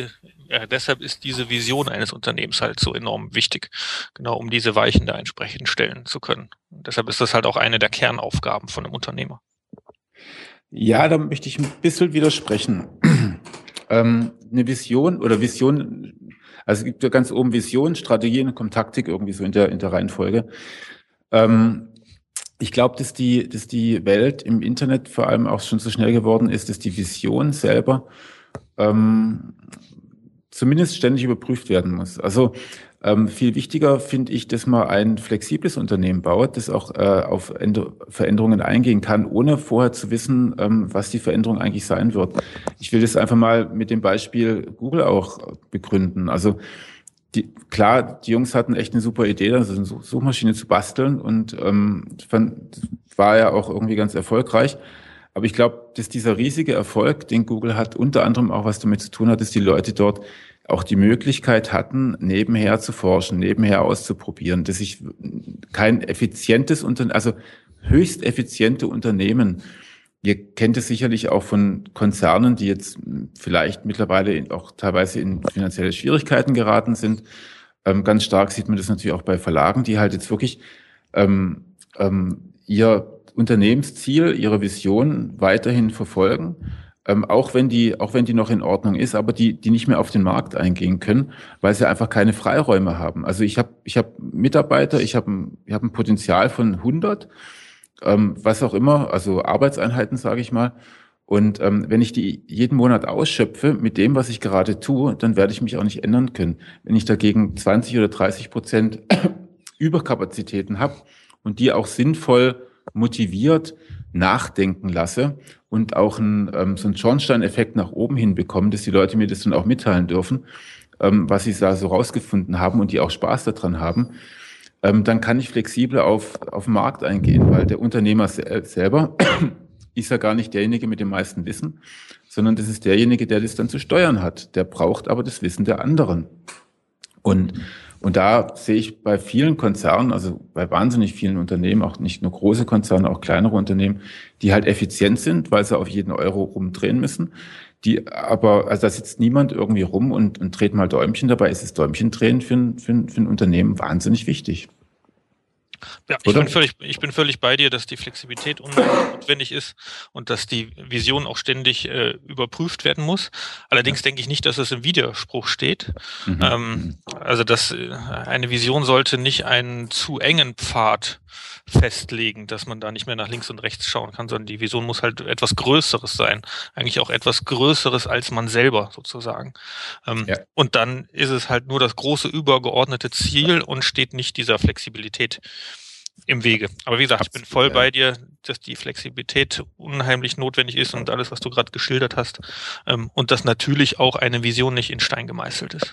Ja, deshalb ist diese Vision eines Unternehmens halt so enorm wichtig, genau um diese Weichen da entsprechend stellen zu können. Und deshalb ist das halt auch eine der Kernaufgaben von einem Unternehmer. Ja, da möchte ich ein bisschen widersprechen. ähm, eine Vision oder Vision, also es gibt ja ganz oben Vision, Strategie und kommt Taktik irgendwie so in der, in der Reihenfolge. Ähm, ich glaube, dass die, dass die Welt im Internet vor allem auch schon so schnell geworden ist, dass die Vision selber ähm, zumindest ständig überprüft werden muss. Also ähm, viel wichtiger finde ich, dass man ein flexibles Unternehmen baut, das auch äh, auf Änder Veränderungen eingehen kann, ohne vorher zu wissen, ähm, was die Veränderung eigentlich sein wird. Ich will das einfach mal mit dem Beispiel Google auch begründen. Also die, klar, die Jungs hatten echt eine super Idee, also eine Suchmaschine zu basteln und ähm, fand, war ja auch irgendwie ganz erfolgreich. Aber ich glaube, dass dieser riesige Erfolg, den Google hat, unter anderem auch was damit zu tun hat, dass die Leute dort auch die Möglichkeit hatten, nebenher zu forschen, nebenher auszuprobieren, dass ich kein effizientes Unternehmen, also höchst effiziente Unternehmen, ihr kennt es sicherlich auch von Konzernen, die jetzt vielleicht mittlerweile auch teilweise in finanzielle Schwierigkeiten geraten sind. Ähm, ganz stark sieht man das natürlich auch bei Verlagen, die halt jetzt wirklich ähm, ähm, ihr Unternehmensziel, ihre Vision weiterhin verfolgen, ähm, auch wenn die, auch wenn die noch in Ordnung ist, aber die, die nicht mehr auf den Markt eingehen können, weil sie einfach keine Freiräume haben. Also ich habe, ich habe Mitarbeiter, ich habe, ein, ich habe ein Potenzial von 100, ähm, was auch immer, also Arbeitseinheiten, sage ich mal. Und ähm, wenn ich die jeden Monat ausschöpfe mit dem, was ich gerade tue, dann werde ich mich auch nicht ändern können. Wenn ich dagegen 20 oder 30 Prozent Überkapazitäten habe und die auch sinnvoll motiviert nachdenken lasse und auch ein, ähm, so einen Schornsteineffekt nach oben hin bekomme, dass die Leute mir das dann auch mitteilen dürfen, ähm, was sie da so rausgefunden haben und die auch Spaß daran haben, ähm, dann kann ich flexibel auf, auf den Markt eingehen, weil der Unternehmer selber ist ja gar nicht derjenige mit dem meisten Wissen, sondern das ist derjenige, der das dann zu steuern hat. Der braucht aber das Wissen der anderen. Und und da sehe ich bei vielen Konzernen, also bei wahnsinnig vielen Unternehmen, auch nicht nur große Konzerne, auch kleinere Unternehmen, die halt effizient sind, weil sie auf jeden Euro rumdrehen müssen, die aber, also da sitzt niemand irgendwie rum und, und dreht mal Däumchen. Dabei ist das Däumchen drehen für ein, für, ein, für ein Unternehmen wahnsinnig wichtig. Ja, ich bin, völlig, ich bin völlig bei dir, dass die Flexibilität notwendig ist und dass die Vision auch ständig äh, überprüft werden muss. Allerdings denke ich nicht, dass es im Widerspruch steht. Mhm. Ähm, also dass äh, eine Vision sollte nicht einen zu engen Pfad festlegen, dass man da nicht mehr nach links und rechts schauen kann, sondern die Vision muss halt etwas Größeres sein. Eigentlich auch etwas Größeres als man selber sozusagen. Ähm, ja. Und dann ist es halt nur das große übergeordnete Ziel und steht nicht dieser Flexibilität im Wege. Aber wie gesagt, ich bin voll bei dir, dass die Flexibilität unheimlich notwendig ist und alles, was du gerade geschildert hast. Ähm, und dass natürlich auch eine Vision nicht in Stein gemeißelt ist.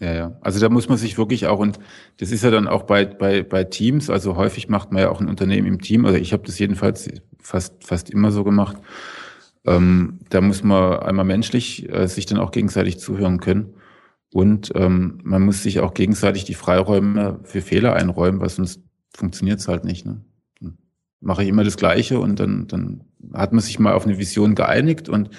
Ja, ja. Also da muss man sich wirklich auch, und das ist ja dann auch bei, bei, bei Teams, also häufig macht man ja auch ein Unternehmen im Team, also ich habe das jedenfalls fast, fast immer so gemacht. Ähm, da muss man einmal menschlich äh, sich dann auch gegenseitig zuhören können. Und ähm, man muss sich auch gegenseitig die Freiräume für Fehler einräumen, weil sonst funktioniert es halt nicht. Ne? Dann mache ich immer das Gleiche und dann, dann hat man sich mal auf eine Vision geeinigt und,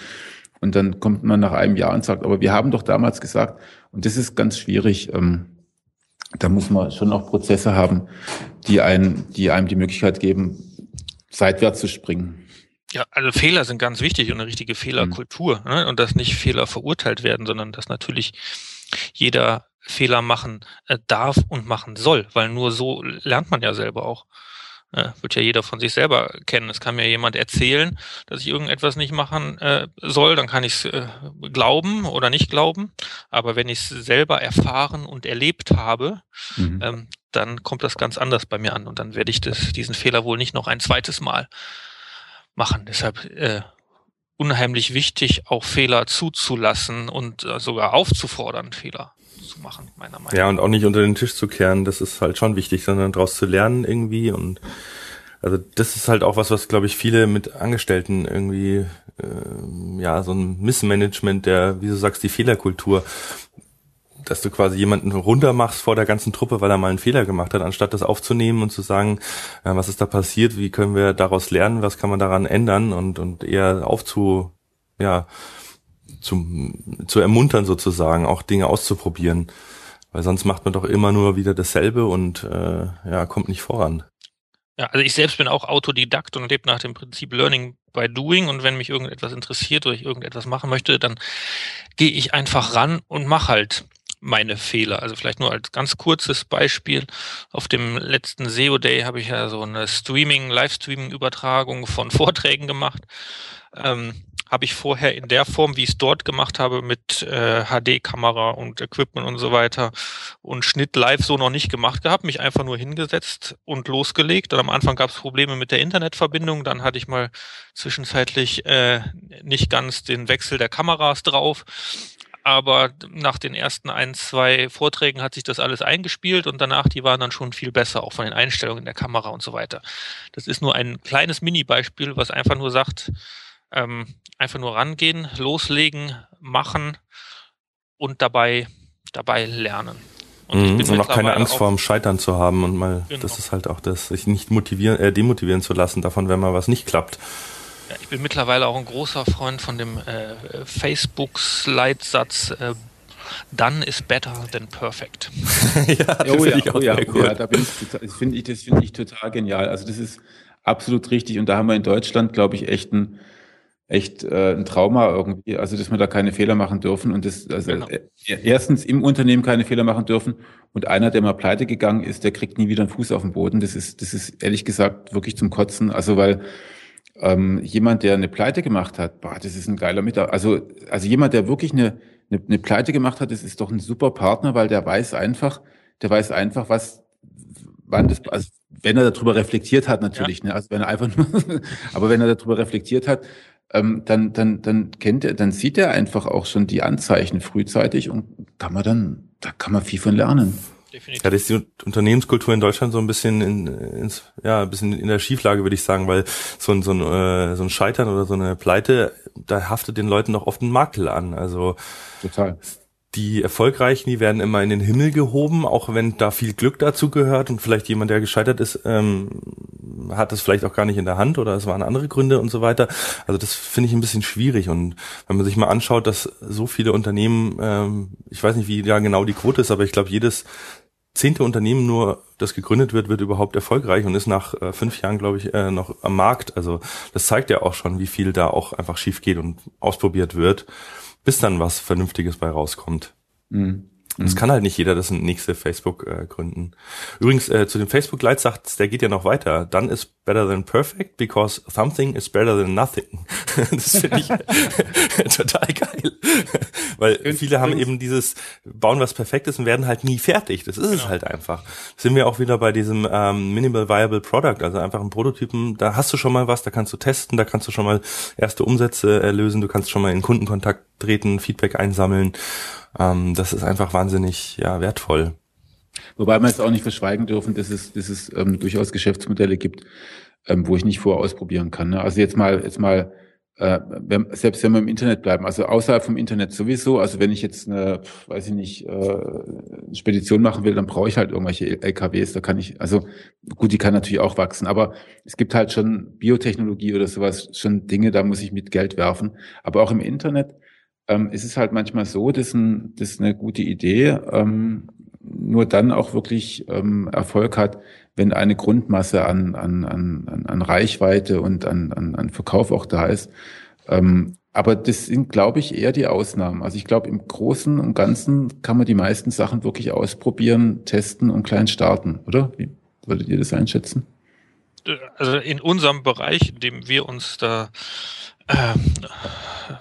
und dann kommt man nach einem Jahr und sagt, aber wir haben doch damals gesagt, und das ist ganz schwierig, ähm, da muss man schon auch Prozesse haben, die, einen, die einem die Möglichkeit geben, seitwärts zu springen. Ja, also Fehler sind ganz wichtig und eine richtige Fehlerkultur. Mhm. Ne? Und dass nicht Fehler verurteilt werden, sondern dass natürlich jeder Fehler machen äh, darf und machen soll, weil nur so lernt man ja selber auch. Äh, wird ja jeder von sich selber kennen. Es kann mir jemand erzählen, dass ich irgendetwas nicht machen äh, soll, dann kann ich es äh, glauben oder nicht glauben. Aber wenn ich es selber erfahren und erlebt habe, mhm. ähm, dann kommt das ganz anders bei mir an und dann werde ich das, diesen Fehler wohl nicht noch ein zweites Mal machen. Deshalb äh, unheimlich wichtig, auch Fehler zuzulassen und äh, sogar aufzufordern, Fehler zu machen, meiner Meinung nach. Ja, und auch nicht unter den Tisch zu kehren, das ist halt schon wichtig, sondern daraus zu lernen irgendwie und also das ist halt auch was, was glaube ich viele mit Angestellten irgendwie äh, ja so ein Missmanagement der, wie du sagst, die Fehlerkultur, dass du quasi jemanden runtermachst vor der ganzen Truppe, weil er mal einen Fehler gemacht hat, anstatt das aufzunehmen und zu sagen, äh, was ist da passiert, wie können wir daraus lernen, was kann man daran ändern und und eher aufzu ja zu, zu ermuntern sozusagen, auch Dinge auszuprobieren. Weil sonst macht man doch immer nur wieder dasselbe und äh, ja, kommt nicht voran. Ja, also ich selbst bin auch Autodidakt und lebe nach dem Prinzip Learning by Doing und wenn mich irgendetwas interessiert oder ich irgendetwas machen möchte, dann gehe ich einfach ran und mache halt meine Fehler. Also vielleicht nur als ganz kurzes Beispiel. Auf dem letzten SEO Day habe ich ja so eine Streaming, Livestreaming-Übertragung von Vorträgen gemacht. Ähm, habe ich vorher in der Form, wie ich es dort gemacht habe, mit äh, HD-Kamera und Equipment und so weiter und Schnitt live so noch nicht gemacht gehabt, mich einfach nur hingesetzt und losgelegt. Und am Anfang gab es Probleme mit der Internetverbindung, dann hatte ich mal zwischenzeitlich äh, nicht ganz den Wechsel der Kameras drauf. Aber nach den ersten ein, zwei Vorträgen hat sich das alles eingespielt und danach, die waren dann schon viel besser, auch von den Einstellungen der Kamera und so weiter. Das ist nur ein kleines Mini-Beispiel, was einfach nur sagt, ähm, einfach nur rangehen, loslegen, machen und dabei, dabei lernen. Und, mhm, und auch keine Angst vor dem Scheitern zu haben und mal, genau. das ist halt auch das, sich nicht motivieren, äh, demotivieren zu lassen davon, wenn mal was nicht klappt. Ich bin mittlerweile auch ein großer Freund von dem äh, Facebook-Leitsatz, äh, Done is better than perfect. ja, das oh, ja, ich auch oh, ja, oh, ja, da bin ich total, das finde ich, das finde ich total genial. Also das ist absolut richtig und da haben wir in Deutschland, glaube ich, echt ein, echt äh, ein Trauma irgendwie, also dass wir da keine Fehler machen dürfen und das, also genau. äh, erstens im Unternehmen keine Fehler machen dürfen und einer, der mal pleite gegangen ist, der kriegt nie wieder einen Fuß auf den Boden. Das ist, das ist ehrlich gesagt wirklich zum Kotzen. Also weil ähm, jemand, der eine Pleite gemacht hat, boah, das ist ein geiler Mitarbeiter. Also, also jemand, der wirklich eine, eine, eine Pleite gemacht hat, das ist doch ein super Partner, weil der weiß einfach, der weiß einfach, was, wann das, also wenn er darüber reflektiert hat natürlich, ja. ne? also wenn er einfach nur, aber wenn er darüber reflektiert hat, ähm, dann, dann, dann kennt er, dann sieht er einfach auch schon die Anzeichen frühzeitig und kann man dann, da kann man viel von lernen. Definitiv. Ja, das ist die Unternehmenskultur in Deutschland so ein bisschen in, ins, ja, ein bisschen in der Schieflage, würde ich sagen, weil so ein, so ein, äh, so ein Scheitern oder so eine Pleite, da haftet den Leuten doch oft ein Makel an. Also total. Die Erfolgreichen, die werden immer in den Himmel gehoben, auch wenn da viel Glück dazu gehört und vielleicht jemand, der gescheitert ist, ähm, hat es vielleicht auch gar nicht in der Hand oder es waren andere Gründe und so weiter. Also das finde ich ein bisschen schwierig. Und wenn man sich mal anschaut, dass so viele Unternehmen, ähm, ich weiß nicht, wie da genau die Quote ist, aber ich glaube, jedes zehnte Unternehmen nur, das gegründet wird, wird überhaupt erfolgreich und ist nach äh, fünf Jahren, glaube ich, äh, noch am Markt. Also das zeigt ja auch schon, wie viel da auch einfach schief geht und ausprobiert wird, bis dann was Vernünftiges bei rauskommt. Mhm. Und es mhm. kann halt nicht jeder das nächste Facebook äh, gründen. Übrigens, äh, zu dem Facebook-Leitsatz, der geht ja noch weiter. Done is better than perfect because something is better than nothing. das finde ich total geil. Weil viele haben eben dieses, bauen was Perfektes und werden halt nie fertig. Das ist genau. es halt einfach. Sind wir auch wieder bei diesem ähm, Minimal Viable Product, also einfach ein Prototypen, da hast du schon mal was, da kannst du testen, da kannst du schon mal erste Umsätze äh, lösen, du kannst schon mal in Kundenkontakt treten, Feedback einsammeln ähm, das ist einfach wahnsinnig ja, wertvoll. Wobei wir jetzt auch nicht verschweigen dürfen, dass es, dass es ähm, durchaus Geschäftsmodelle gibt, ähm, wo ich nicht vorher ausprobieren kann. Ne? Also jetzt mal, jetzt mal, äh, wenn, selbst wenn wir im Internet bleiben, also außerhalb vom Internet sowieso, also wenn ich jetzt eine, weiß ich nicht, äh, Spedition machen will, dann brauche ich halt irgendwelche LKWs, da kann ich, also gut, die kann natürlich auch wachsen, aber es gibt halt schon Biotechnologie oder sowas, schon Dinge, da muss ich mit Geld werfen. Aber auch im Internet ähm, ist es halt manchmal so, dass, ein, dass eine gute Idee ähm, nur dann auch wirklich ähm, Erfolg hat, wenn eine Grundmasse an, an, an, an Reichweite und an, an, an Verkauf auch da ist. Ähm, aber das sind, glaube ich, eher die Ausnahmen. Also ich glaube, im Großen und Ganzen kann man die meisten Sachen wirklich ausprobieren, testen und klein starten, oder? Wie würdet ihr das einschätzen? Also in unserem Bereich, in dem wir uns da ähm,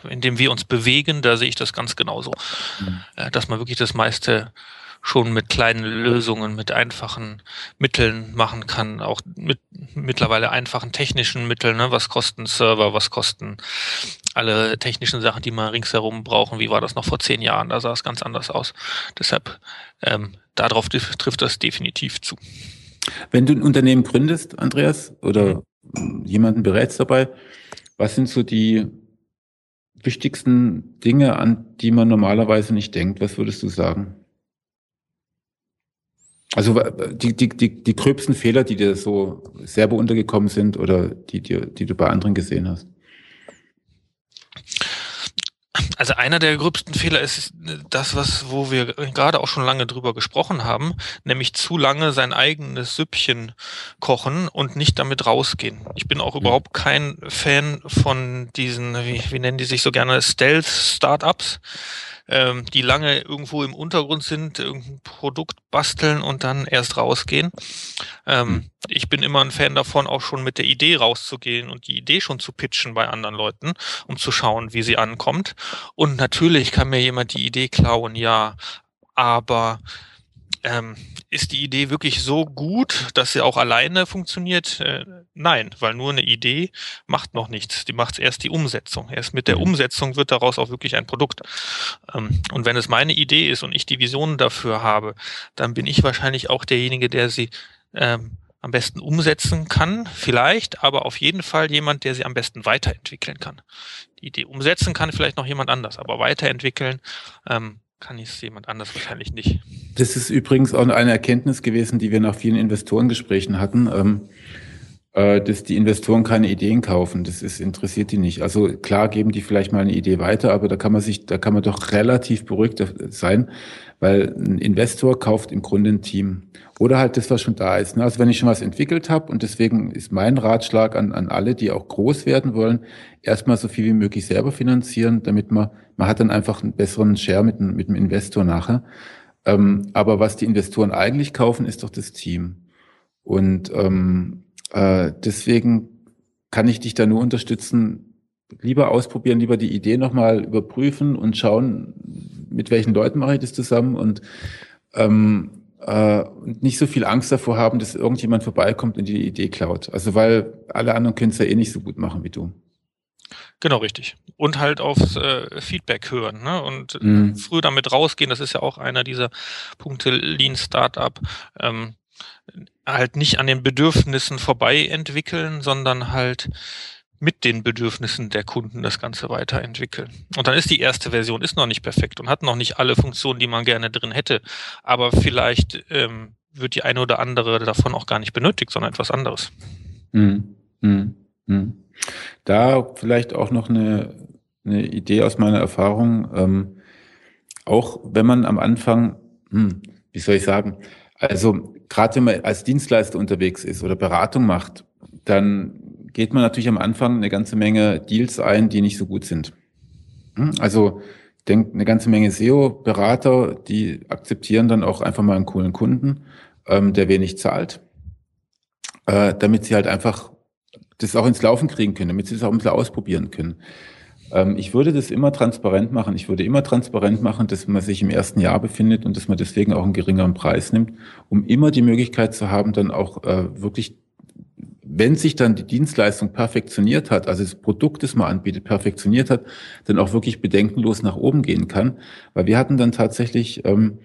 in dem wir uns bewegen, da sehe ich das ganz genauso. Mhm. Äh, dass man wirklich das meiste schon mit kleinen Lösungen, mit einfachen Mitteln machen kann, auch mit mittlerweile einfachen technischen Mitteln, ne? was kosten Server, was kosten alle technischen Sachen, die man ringsherum brauchen, wie war das noch vor zehn Jahren, da sah es ganz anders aus. Deshalb, ähm, darauf trifft das definitiv zu. Wenn du ein Unternehmen gründest, Andreas, oder jemanden berätst dabei, was sind so die wichtigsten Dinge, an die man normalerweise nicht denkt? Was würdest du sagen? Also die, die, die, die gröbsten Fehler, die dir so selber untergekommen sind oder die, die, die du bei anderen gesehen hast? Also einer der gröbsten Fehler ist das, was, wo wir gerade auch schon lange drüber gesprochen haben, nämlich zu lange sein eigenes Süppchen kochen und nicht damit rausgehen. Ich bin auch mhm. überhaupt kein Fan von diesen, wie, wie nennen die sich so gerne, Stealth-Startups ähm, die lange irgendwo im Untergrund sind, irgendein Produkt basteln und dann erst rausgehen. Ähm, mhm. Ich bin immer ein Fan davon, auch schon mit der Idee rauszugehen und die Idee schon zu pitchen bei anderen Leuten, um zu schauen, wie sie ankommt. Und natürlich kann mir jemand die Idee klauen, ja, aber ähm, ist die Idee wirklich so gut, dass sie auch alleine funktioniert? Äh, nein, weil nur eine Idee macht noch nichts. Die macht erst die Umsetzung. Erst mit der mhm. Umsetzung wird daraus auch wirklich ein Produkt. Ähm, und wenn es meine Idee ist und ich die Vision dafür habe, dann bin ich wahrscheinlich auch derjenige, der sie ähm, am besten umsetzen kann, vielleicht, aber auf jeden Fall jemand, der sie am besten weiterentwickeln kann. Die Idee umsetzen kann vielleicht noch jemand anders, aber weiterentwickeln ähm, kann es jemand anders wahrscheinlich nicht. Das ist übrigens auch eine Erkenntnis gewesen, die wir nach vielen Investorengesprächen hatten, ähm, äh, dass die Investoren keine Ideen kaufen. Das ist, interessiert die nicht. Also klar geben die vielleicht mal eine Idee weiter, aber da kann man sich, da kann man doch relativ beruhigt sein, weil ein Investor kauft im Grunde ein Team. Oder halt das, was schon da ist. Ne? Also wenn ich schon was entwickelt habe und deswegen ist mein Ratschlag an, an alle, die auch groß werden wollen, erstmal so viel wie möglich selber finanzieren, damit man, man hat dann einfach einen besseren Share mit, mit dem Investor nachher. Ähm, aber was die Investoren eigentlich kaufen, ist doch das Team. Und ähm, äh, deswegen kann ich dich da nur unterstützen, lieber ausprobieren, lieber die Idee nochmal überprüfen und schauen, mit welchen Leuten mache ich das zusammen und ähm, äh, nicht so viel Angst davor haben, dass irgendjemand vorbeikommt und die Idee klaut. Also weil alle anderen können es ja eh nicht so gut machen wie du. Genau, richtig. Und halt aufs äh, Feedback hören ne? und mhm. früh damit rausgehen. Das ist ja auch einer dieser Punkte Lean Startup. Ähm, halt nicht an den Bedürfnissen vorbei entwickeln, sondern halt mit den Bedürfnissen der Kunden das Ganze weiterentwickeln. Und dann ist die erste Version ist noch nicht perfekt und hat noch nicht alle Funktionen, die man gerne drin hätte. Aber vielleicht ähm, wird die eine oder andere davon auch gar nicht benötigt, sondern etwas anderes. Mhm. Mhm. Mhm. Da vielleicht auch noch eine, eine Idee aus meiner Erfahrung. Ähm, auch wenn man am Anfang, hm, wie soll ich sagen, also gerade wenn man als Dienstleister unterwegs ist oder Beratung macht, dann geht man natürlich am Anfang eine ganze Menge Deals ein, die nicht so gut sind. Hm, also ich denke, eine ganze Menge SEO-Berater, die akzeptieren dann auch einfach mal einen coolen Kunden, ähm, der wenig zahlt, äh, damit sie halt einfach das auch ins Laufen kriegen können, damit sie das auch ein bisschen ausprobieren können. Ähm, ich würde das immer transparent machen. Ich würde immer transparent machen, dass man sich im ersten Jahr befindet und dass man deswegen auch einen geringeren Preis nimmt, um immer die Möglichkeit zu haben, dann auch äh, wirklich wenn sich dann die Dienstleistung perfektioniert hat, also das Produkt, das man anbietet, perfektioniert hat, dann auch wirklich bedenkenlos nach oben gehen kann. Weil wir hatten dann tatsächlich ähm,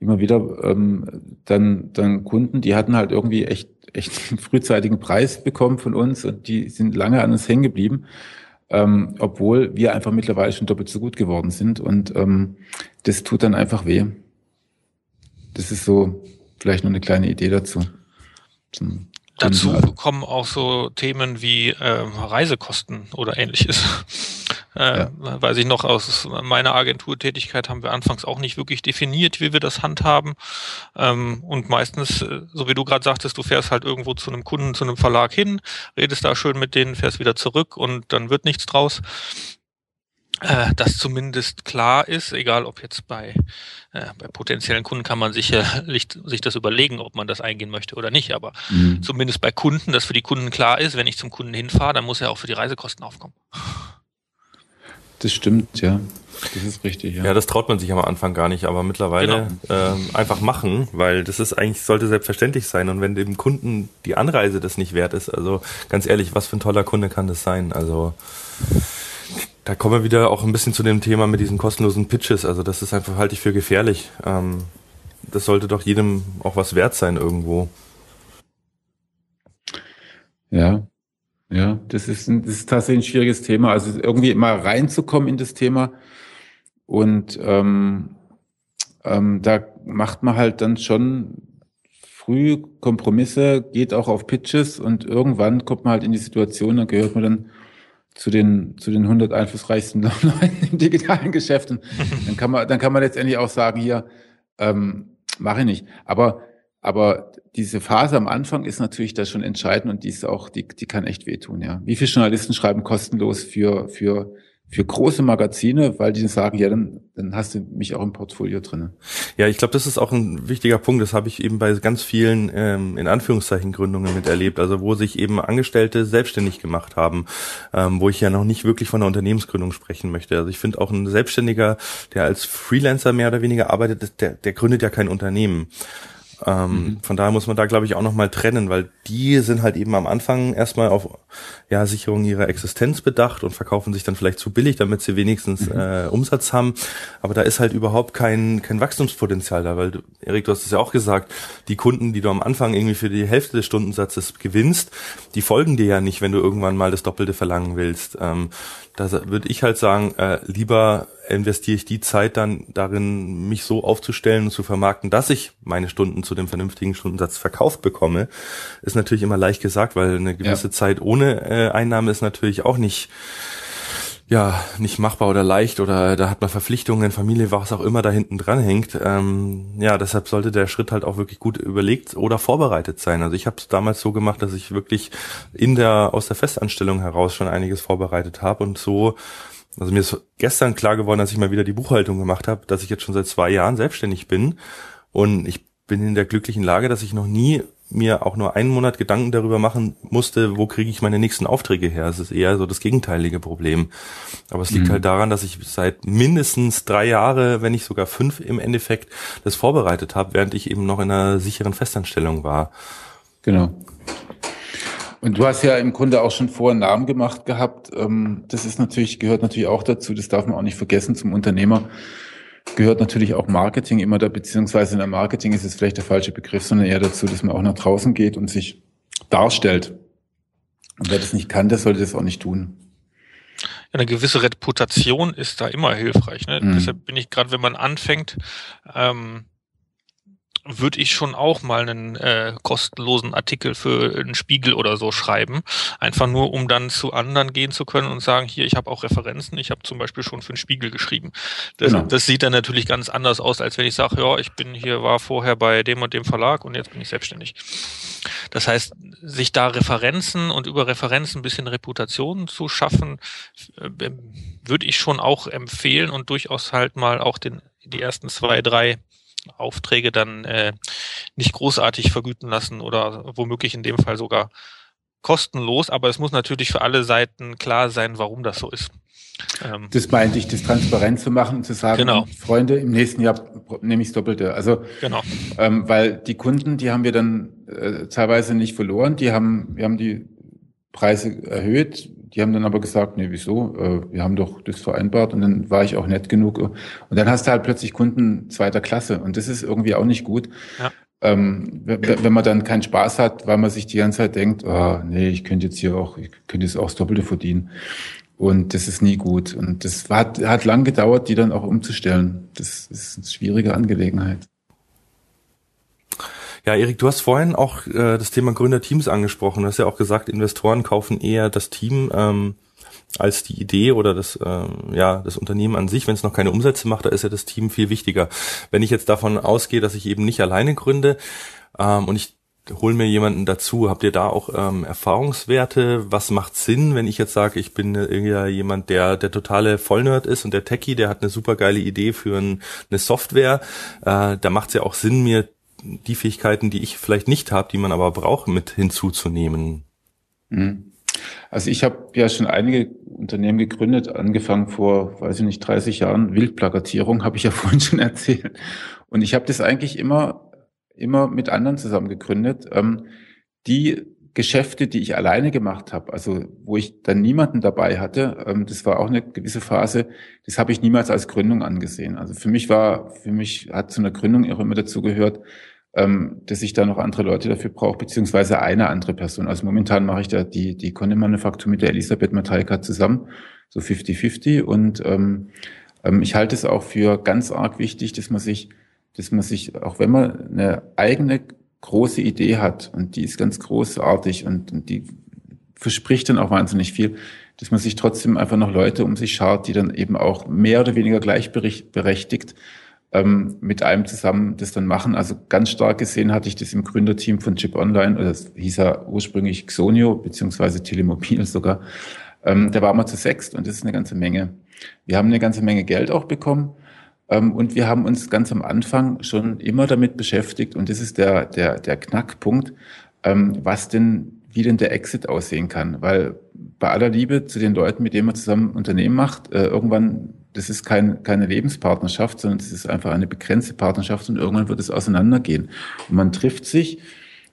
immer wieder ähm, dann, dann Kunden, die hatten halt irgendwie echt, echt einen frühzeitigen Preis bekommen von uns und die sind lange an uns hängen geblieben ähm, obwohl wir einfach mittlerweile schon doppelt so gut geworden sind. Und ähm, das tut dann einfach weh. Das ist so vielleicht noch eine kleine Idee dazu. Dazu kommen auch so Themen wie äh, Reisekosten oder ähnliches. Äh, ja. Weiß ich noch, aus meiner Agenturtätigkeit haben wir anfangs auch nicht wirklich definiert, wie wir das handhaben. Ähm, und meistens, äh, so wie du gerade sagtest, du fährst halt irgendwo zu einem Kunden, zu einem Verlag hin, redest da schön mit denen, fährst wieder zurück und dann wird nichts draus äh, dass zumindest klar ist, egal ob jetzt bei, äh, bei potenziellen Kunden kann man sicherlich sich das überlegen, ob man das eingehen möchte oder nicht, aber mhm. zumindest bei Kunden, dass für die Kunden klar ist, wenn ich zum Kunden hinfahre, dann muss er auch für die Reisekosten aufkommen. Das stimmt, ja. Das ist richtig, ja. Ja, das traut man sich am Anfang gar nicht, aber mittlerweile genau. ähm, einfach machen, weil das ist eigentlich, sollte selbstverständlich sein. Und wenn dem Kunden die Anreise das nicht wert ist, also ganz ehrlich, was für ein toller Kunde kann das sein? Also da kommen wir wieder auch ein bisschen zu dem Thema mit diesen kostenlosen Pitches. Also das ist einfach, halte ich für gefährlich. Ähm, das sollte doch jedem auch was wert sein irgendwo. Ja, ja, das ist, ein, das ist tatsächlich ein schwieriges Thema. Also irgendwie mal reinzukommen in das Thema und ähm, ähm, da macht man halt dann schon früh Kompromisse, geht auch auf Pitches und irgendwann kommt man halt in die Situation, dann gehört man dann zu den zu den 100 einflussreichsten Leuten im digitalen Geschäft. Und dann kann man dann kann man letztendlich auch sagen hier ähm, mache ich nicht. Aber aber diese Phase am Anfang ist natürlich da schon entscheidend und die ist auch, die, die kann echt wehtun, ja. Wie viele Journalisten schreiben kostenlos für, für für große Magazine, weil die sagen, ja, dann, dann hast du mich auch im Portfolio drinne. Ja, ich glaube, das ist auch ein wichtiger Punkt. Das habe ich eben bei ganz vielen ähm, in Anführungszeichen Gründungen miterlebt. Also wo sich eben Angestellte selbstständig gemacht haben, ähm, wo ich ja noch nicht wirklich von einer Unternehmensgründung sprechen möchte. Also ich finde auch ein Selbstständiger, der als Freelancer mehr oder weniger arbeitet, der, der gründet ja kein Unternehmen. Ähm, mhm. Von daher muss man da, glaube ich, auch nochmal trennen, weil die sind halt eben am Anfang erstmal auf ja, Sicherung ihrer Existenz bedacht und verkaufen sich dann vielleicht zu billig, damit sie wenigstens mhm. äh, Umsatz haben. Aber da ist halt überhaupt kein, kein Wachstumspotenzial da, weil, du, Erik, du hast es ja auch gesagt, die Kunden, die du am Anfang irgendwie für die Hälfte des Stundensatzes gewinnst, die folgen dir ja nicht, wenn du irgendwann mal das Doppelte verlangen willst. Ähm, da würde ich halt sagen, äh, lieber investiere ich die Zeit dann darin, mich so aufzustellen und zu vermarkten, dass ich meine Stunden zu dem vernünftigen Stundensatz verkauft bekomme. Ist natürlich immer leicht gesagt, weil eine gewisse ja. Zeit ohne äh, Einnahme ist natürlich auch nicht ja, nicht machbar oder leicht oder da hat man Verpflichtungen, Familie, was auch immer da hinten dran hängt. Ähm, ja, deshalb sollte der Schritt halt auch wirklich gut überlegt oder vorbereitet sein. Also ich habe es damals so gemacht, dass ich wirklich in der aus der Festanstellung heraus schon einiges vorbereitet habe und so also mir ist gestern klar geworden, als ich mal wieder die Buchhaltung gemacht habe, dass ich jetzt schon seit zwei Jahren selbstständig bin und ich bin in der glücklichen Lage, dass ich noch nie mir auch nur einen Monat Gedanken darüber machen musste, wo kriege ich meine nächsten Aufträge her. Es ist eher so das gegenteilige Problem. Aber es liegt mhm. halt daran, dass ich seit mindestens drei Jahre, wenn nicht sogar fünf im Endeffekt, das vorbereitet habe, während ich eben noch in einer sicheren Festanstellung war. Genau. Und du hast ja im Grunde auch schon vor einen Namen gemacht gehabt. Ähm, das ist natürlich, gehört natürlich auch dazu, das darf man auch nicht vergessen zum Unternehmer. Gehört natürlich auch Marketing immer da, beziehungsweise in der Marketing ist es vielleicht der falsche Begriff, sondern eher dazu, dass man auch nach draußen geht und sich darstellt. Und wer das nicht kann, der sollte das auch nicht tun. Ja, eine gewisse Reputation ist da immer hilfreich. Ne? Mhm. Deshalb bin ich gerade, wenn man anfängt, ähm, würde ich schon auch mal einen äh, kostenlosen Artikel für einen Spiegel oder so schreiben. Einfach nur, um dann zu anderen gehen zu können und sagen, hier, ich habe auch Referenzen, ich habe zum Beispiel schon für einen Spiegel geschrieben. Das, genau. das sieht dann natürlich ganz anders aus, als wenn ich sage, ja, ich bin hier, war vorher bei dem und dem Verlag und jetzt bin ich selbstständig. Das heißt, sich da Referenzen und über Referenzen ein bisschen Reputation zu schaffen, äh, würde ich schon auch empfehlen und durchaus halt mal auch den die ersten zwei, drei Aufträge dann äh, nicht großartig vergüten lassen oder womöglich in dem Fall sogar kostenlos, aber es muss natürlich für alle Seiten klar sein, warum das so ist. Ähm, das meinte ich, das transparent zu machen und zu sagen, genau. Freunde, im nächsten Jahr nehme ich das Doppelte. Also, genau. ähm, weil die Kunden, die haben wir dann äh, teilweise nicht verloren, die haben, wir haben die Preise erhöht, die haben dann aber gesagt, nee, wieso? Äh, wir haben doch das vereinbart und dann war ich auch nett genug. Und dann hast du halt plötzlich Kunden zweiter Klasse und das ist irgendwie auch nicht gut. Ja. Ähm, wenn man dann keinen Spaß hat, weil man sich die ganze Zeit denkt, oh, nee, ich könnte jetzt hier auch, ich könnte jetzt auch das Doppelte verdienen. Und das ist nie gut. Und das hat, hat lang gedauert, die dann auch umzustellen. Das ist eine schwierige Angelegenheit. Ja, Erik, du hast vorhin auch äh, das Thema Gründerteams angesprochen. Du hast ja auch gesagt, Investoren kaufen eher das Team ähm, als die Idee oder das, ähm, ja, das Unternehmen an sich. Wenn es noch keine Umsätze macht, da ist ja das Team viel wichtiger. Wenn ich jetzt davon ausgehe, dass ich eben nicht alleine gründe ähm, und ich hol mir jemanden dazu. Habt ihr da auch ähm, Erfahrungswerte? Was macht Sinn, wenn ich jetzt sage, ich bin irgendwie jemand, der der totale Vollnerd ist und der Techie, der hat eine super geile Idee für ein, eine Software. Äh, da macht es ja auch Sinn, mir die Fähigkeiten, die ich vielleicht nicht habe, die man aber braucht, mit hinzuzunehmen? Mhm. Also ich habe ja schon einige Unternehmen gegründet, angefangen vor, weiß ich nicht, 30 Jahren. Wildplakatierung habe ich ja vorhin schon erzählt. Und ich habe das eigentlich immer, immer mit anderen zusammen gegründet. Ähm, die Geschäfte, die ich alleine gemacht habe, also wo ich dann niemanden dabei hatte, ähm, das war auch eine gewisse Phase, das habe ich niemals als Gründung angesehen. Also für mich war, für mich hat zu einer Gründung auch immer dazu gehört, ähm, dass ich da noch andere Leute dafür brauche, beziehungsweise eine andere Person. Also momentan mache ich da die, die Conde-Manufaktur mit der Elisabeth Matalka zusammen, so 50-50. Und ähm, ähm, ich halte es auch für ganz arg wichtig, dass man sich, dass man sich, auch wenn man eine eigene große Idee hat und die ist ganz großartig und, und die verspricht dann auch wahnsinnig viel, dass man sich trotzdem einfach noch Leute um sich schaut, die dann eben auch mehr oder weniger gleichberechtigt ähm, mit einem zusammen das dann machen. Also ganz stark gesehen hatte ich das im Gründerteam von Chip Online, oder das hieß ja ursprünglich Xonio, beziehungsweise Telemobil sogar. Ähm, da waren wir zu sechst und das ist eine ganze Menge. Wir haben eine ganze Menge Geld auch bekommen. Ähm, und wir haben uns ganz am Anfang schon immer damit beschäftigt, und das ist der, der, der Knackpunkt, ähm, was denn, wie denn der Exit aussehen kann. Weil bei aller Liebe zu den Leuten, mit denen man zusammen Unternehmen macht, äh, irgendwann das ist kein, keine Lebenspartnerschaft, sondern es ist einfach eine begrenzte Partnerschaft und irgendwann wird es auseinandergehen. Und man trifft sich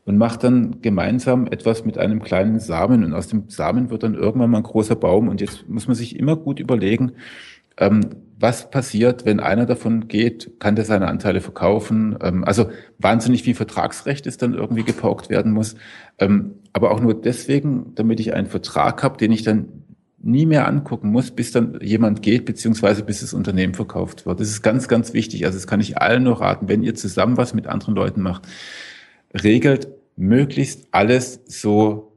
und macht dann gemeinsam etwas mit einem kleinen Samen und aus dem Samen wird dann irgendwann mal ein großer Baum und jetzt muss man sich immer gut überlegen, ähm, was passiert, wenn einer davon geht, kann der seine Anteile verkaufen? Ähm, also wahnsinnig viel Vertragsrecht ist dann irgendwie gepaukt werden muss. Ähm, aber auch nur deswegen, damit ich einen Vertrag habe, den ich dann nie mehr angucken muss, bis dann jemand geht, beziehungsweise bis das Unternehmen verkauft wird. Das ist ganz, ganz wichtig. Also das kann ich allen nur raten, wenn ihr zusammen was mit anderen Leuten macht, regelt möglichst alles so,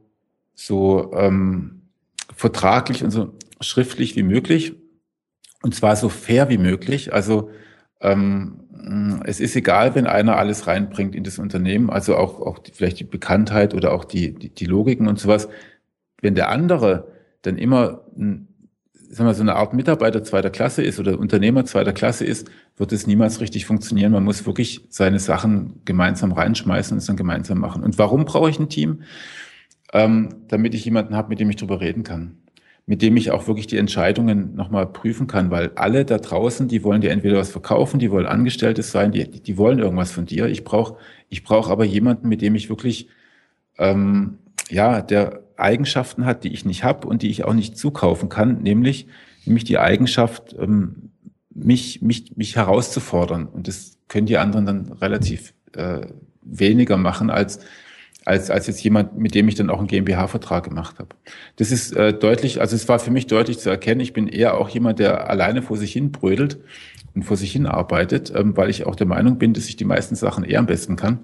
so ähm, vertraglich und so schriftlich wie möglich. Und zwar so fair wie möglich. Also ähm, es ist egal, wenn einer alles reinbringt in das Unternehmen, also auch, auch die, vielleicht die Bekanntheit oder auch die, die, die Logiken und sowas. Wenn der andere dann immer ein, sagen wir, so eine Art Mitarbeiter zweiter Klasse ist oder Unternehmer zweiter Klasse ist, wird es niemals richtig funktionieren. Man muss wirklich seine Sachen gemeinsam reinschmeißen und es dann gemeinsam machen. Und warum brauche ich ein Team? Ähm, damit ich jemanden habe, mit dem ich drüber reden kann. Mit dem ich auch wirklich die Entscheidungen nochmal prüfen kann, weil alle da draußen, die wollen dir entweder was verkaufen, die wollen Angestelltes sein, die, die wollen irgendwas von dir. Ich brauche ich brauch aber jemanden, mit dem ich wirklich, ähm, ja, der Eigenschaften hat, die ich nicht habe und die ich auch nicht zukaufen kann, nämlich, nämlich die Eigenschaft, ähm, mich, mich, mich herauszufordern. Und das können die anderen dann relativ äh, weniger machen, als, als, als jetzt jemand, mit dem ich dann auch einen GmbH-Vertrag gemacht habe. Das ist äh, deutlich, also es war für mich deutlich zu erkennen, ich bin eher auch jemand, der alleine vor sich hin brödelt und vor sich hin arbeitet, ähm, weil ich auch der Meinung bin, dass ich die meisten Sachen eher am besten kann.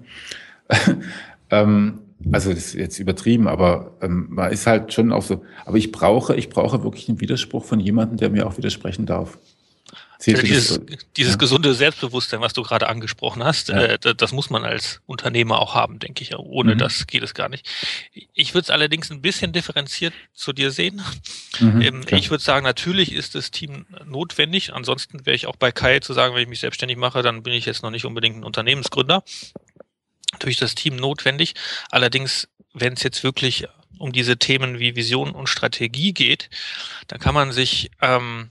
ähm, also das ist jetzt übertrieben, aber ähm, man ist halt schon auch so. Aber ich brauche, ich brauche wirklich einen Widerspruch von jemandem, der mir auch widersprechen darf. Ja, dieses, dieses ja. gesunde Selbstbewusstsein, was du gerade angesprochen hast, ja. äh, das muss man als Unternehmer auch haben, denke ich. Ohne mhm. das geht es gar nicht. Ich würde es allerdings ein bisschen differenziert zu dir sehen. Mhm, ähm, ich würde sagen, natürlich ist das Team notwendig. Ansonsten wäre ich auch bei Kai zu sagen, wenn ich mich selbstständig mache, dann bin ich jetzt noch nicht unbedingt ein Unternehmensgründer. Natürlich das Team notwendig. Allerdings, wenn es jetzt wirklich um diese Themen wie Vision und Strategie geht, dann kann man sich ähm,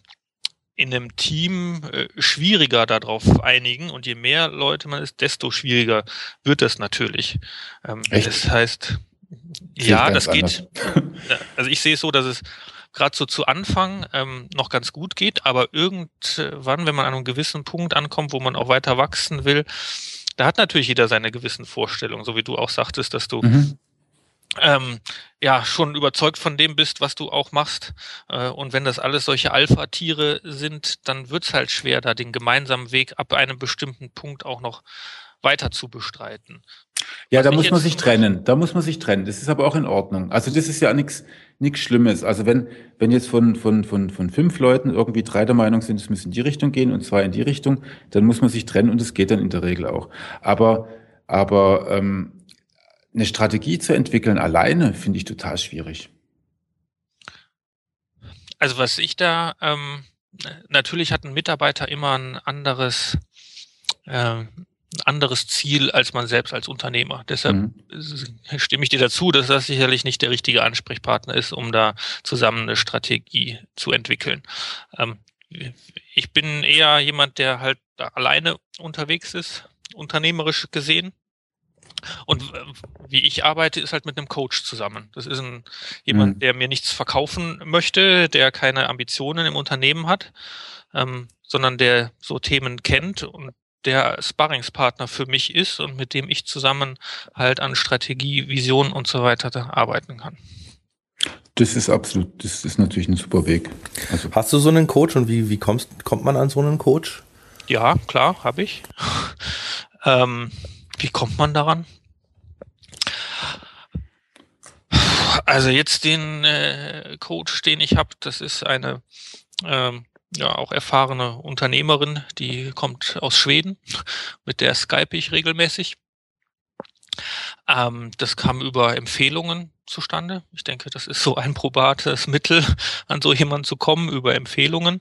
in einem Team äh, schwieriger darauf einigen und je mehr Leute man ist, desto schwieriger wird das natürlich. Ähm? Das heißt, ja, das geht. also ich sehe es so, dass es gerade so zu Anfang ähm, noch ganz gut geht, aber irgendwann, wenn man an einem gewissen Punkt ankommt, wo man auch weiter wachsen will, da hat natürlich jeder seine gewissen Vorstellungen, so wie du auch sagtest, dass du mhm ähm, ja schon überzeugt von dem bist, was du auch machst. Äh, und wenn das alles solche Alpha-Tiere sind, dann wird's halt schwer, da den gemeinsamen Weg ab einem bestimmten Punkt auch noch weiter zu bestreiten. Ja, was da muss man sich trennen. Da muss man sich trennen. Das ist aber auch in Ordnung. Also das ist ja nichts nichts Schlimmes. Also wenn wenn jetzt von von von von fünf Leuten irgendwie drei der Meinung sind, es müssen in die Richtung gehen und zwei in die Richtung, dann muss man sich trennen und es geht dann in der Regel auch. Aber aber ähm, eine Strategie zu entwickeln alleine finde ich total schwierig. Also was ich da, ähm, natürlich hat ein Mitarbeiter immer ein anderes, äh, anderes Ziel als man selbst als Unternehmer. Deshalb mhm. stimme ich dir dazu, dass das sicherlich nicht der richtige Ansprechpartner ist, um da zusammen eine Strategie zu entwickeln. Ähm, ich bin eher jemand, der halt alleine unterwegs ist, unternehmerisch gesehen. Und äh, wie ich arbeite, ist halt mit einem Coach zusammen. Das ist ein, jemand, mhm. der mir nichts verkaufen möchte, der keine Ambitionen im Unternehmen hat, ähm, sondern der so Themen kennt und der Sparringspartner für mich ist und mit dem ich zusammen halt an Strategie, Vision und so weiter arbeiten kann. Das ist absolut, das ist natürlich ein super Weg. Also Hast du so einen Coach und wie, wie kommst, kommt man an so einen Coach? Ja, klar, habe ich. ähm, wie kommt man daran? Also jetzt den äh, Coach, den ich habe, das ist eine ähm, ja auch erfahrene Unternehmerin, die kommt aus Schweden, mit der skype ich regelmäßig. Ähm, das kam über Empfehlungen zustande. Ich denke, das ist so ein probates Mittel, an so jemanden zu kommen über Empfehlungen.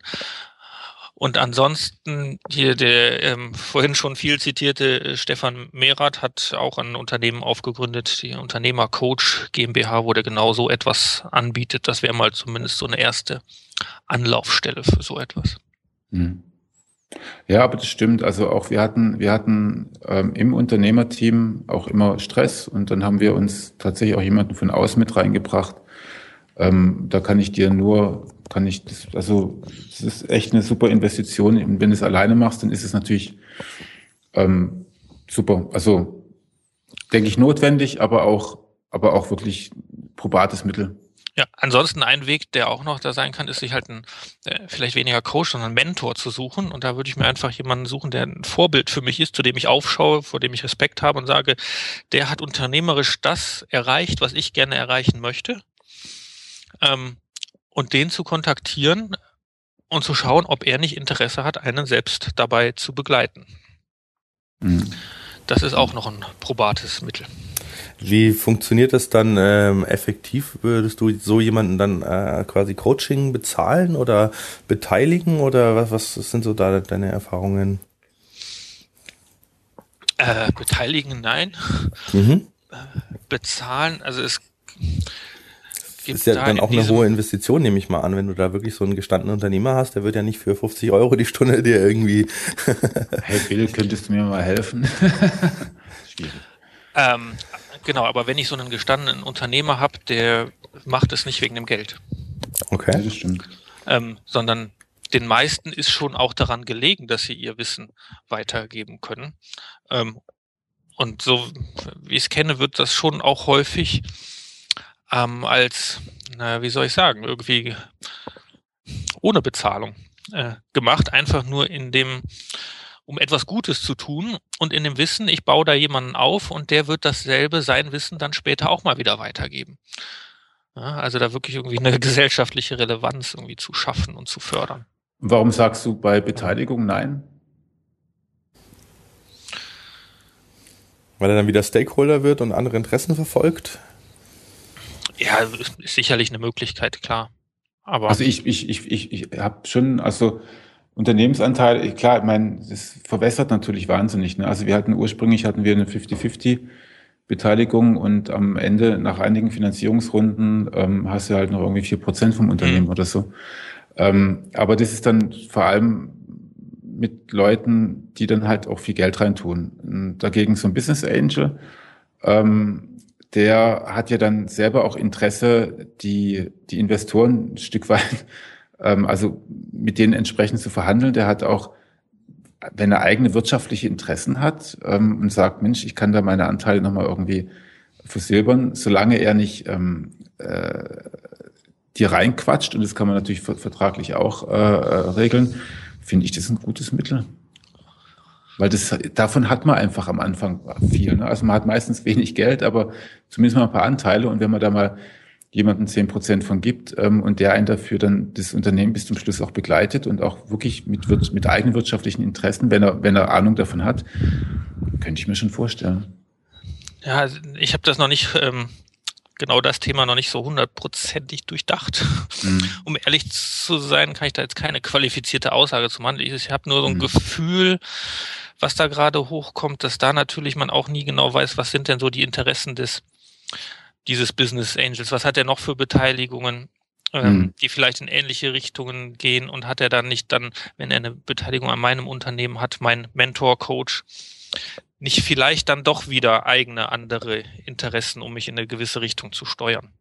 Und ansonsten hier der ähm, vorhin schon viel zitierte äh, Stefan Mehrath hat auch ein Unternehmen aufgegründet, die Unternehmercoach GmbH, wo der genau so etwas anbietet. Das wäre mal zumindest so eine erste Anlaufstelle für so etwas. Hm. Ja, aber das stimmt. Also auch wir hatten, wir hatten ähm, im Unternehmerteam auch immer Stress und dann haben wir uns tatsächlich auch jemanden von außen mit reingebracht. Ähm, da kann ich dir nur kann ich das, also das ist echt eine super Investition. Und wenn du es alleine machst, dann ist es natürlich ähm, super. Also denke ich notwendig, aber auch, aber auch wirklich probates Mittel. Ja, ansonsten ein Weg, der auch noch da sein kann, ist sich halt ein äh, vielleicht weniger Coach, sondern Mentor zu suchen. Und da würde ich mir einfach jemanden suchen, der ein Vorbild für mich ist, zu dem ich aufschaue, vor dem ich Respekt habe und sage, der hat unternehmerisch das erreicht, was ich gerne erreichen möchte. Ähm, und den zu kontaktieren und zu schauen, ob er nicht Interesse hat, einen selbst dabei zu begleiten. Mhm. Das ist auch noch ein probates Mittel. Wie funktioniert das dann ähm, effektiv? Würdest du so jemanden dann äh, quasi Coaching bezahlen oder beteiligen oder was, was sind so da deine Erfahrungen? Äh, beteiligen, nein. Mhm. Äh, bezahlen, also es gibt ist ja da dann auch eine hohe Investition, nehme ich mal an, wenn du da wirklich so einen gestandenen Unternehmer hast, der wird ja nicht für 50 Euro die Stunde dir irgendwie. hey Bill, könntest du mir mal helfen? Schwierig. Ähm, genau, aber wenn ich so einen gestandenen Unternehmer habe, der macht es nicht wegen dem Geld. Okay. Ja, das stimmt. Ähm, sondern den meisten ist schon auch daran gelegen, dass sie ihr Wissen weitergeben können. Ähm, und so wie ich es kenne, wird das schon auch häufig ähm, als, na, wie soll ich sagen, irgendwie ohne Bezahlung äh, gemacht, einfach nur in dem, um etwas Gutes zu tun und in dem Wissen, ich baue da jemanden auf und der wird dasselbe, sein Wissen dann später auch mal wieder weitergeben. Ja, also da wirklich irgendwie eine gesellschaftliche Relevanz irgendwie zu schaffen und zu fördern. Warum sagst du bei Beteiligung nein? Weil er dann wieder Stakeholder wird und andere Interessen verfolgt? Ja, ist sicherlich eine Möglichkeit, klar. Aber also ich, ich, ich, ich, ich habe schon, also Unternehmensanteil, klar, ich meine, das verwässert natürlich wahnsinnig. Ne? Also wir hatten ursprünglich hatten wir eine 50-50 Beteiligung und am Ende nach einigen Finanzierungsrunden ähm, hast du halt noch irgendwie vier Prozent vom Unternehmen mhm. oder so. Ähm, aber das ist dann vor allem mit Leuten, die dann halt auch viel Geld reintun. Und dagegen so ein Business Angel, ähm, der hat ja dann selber auch Interesse, die, die Investoren ein Stück weit, ähm, also mit denen entsprechend zu verhandeln. Der hat auch, wenn er eigene wirtschaftliche Interessen hat ähm, und sagt, Mensch, ich kann da meine Anteile nochmal irgendwie versilbern, solange er nicht ähm, äh, die reinquatscht, und das kann man natürlich vertraglich auch äh, äh, regeln, finde ich das ein gutes Mittel. Weil das, davon hat man einfach am Anfang viel. Ne? Also man hat meistens wenig Geld, aber zumindest mal ein paar Anteile. Und wenn man da mal jemanden zehn Prozent von gibt ähm, und der einen dafür dann das Unternehmen bis zum Schluss auch begleitet und auch wirklich mit, mit eigenen wirtschaftlichen Interessen, wenn er, wenn er Ahnung davon hat, könnte ich mir schon vorstellen. Ja, also ich habe das noch nicht ähm, genau das Thema noch nicht so hundertprozentig durchdacht. Mhm. Um ehrlich zu sein, kann ich da jetzt keine qualifizierte Aussage zu machen. Ich, ich habe nur so ein mhm. Gefühl, was da gerade hochkommt, dass da natürlich man auch nie genau weiß, was sind denn so die Interessen des dieses Business Angels, was hat er noch für Beteiligungen, ähm, mhm. die vielleicht in ähnliche Richtungen gehen und hat er dann nicht dann, wenn er eine Beteiligung an meinem Unternehmen hat, mein Mentor, Coach, nicht vielleicht dann doch wieder eigene andere Interessen, um mich in eine gewisse Richtung zu steuern.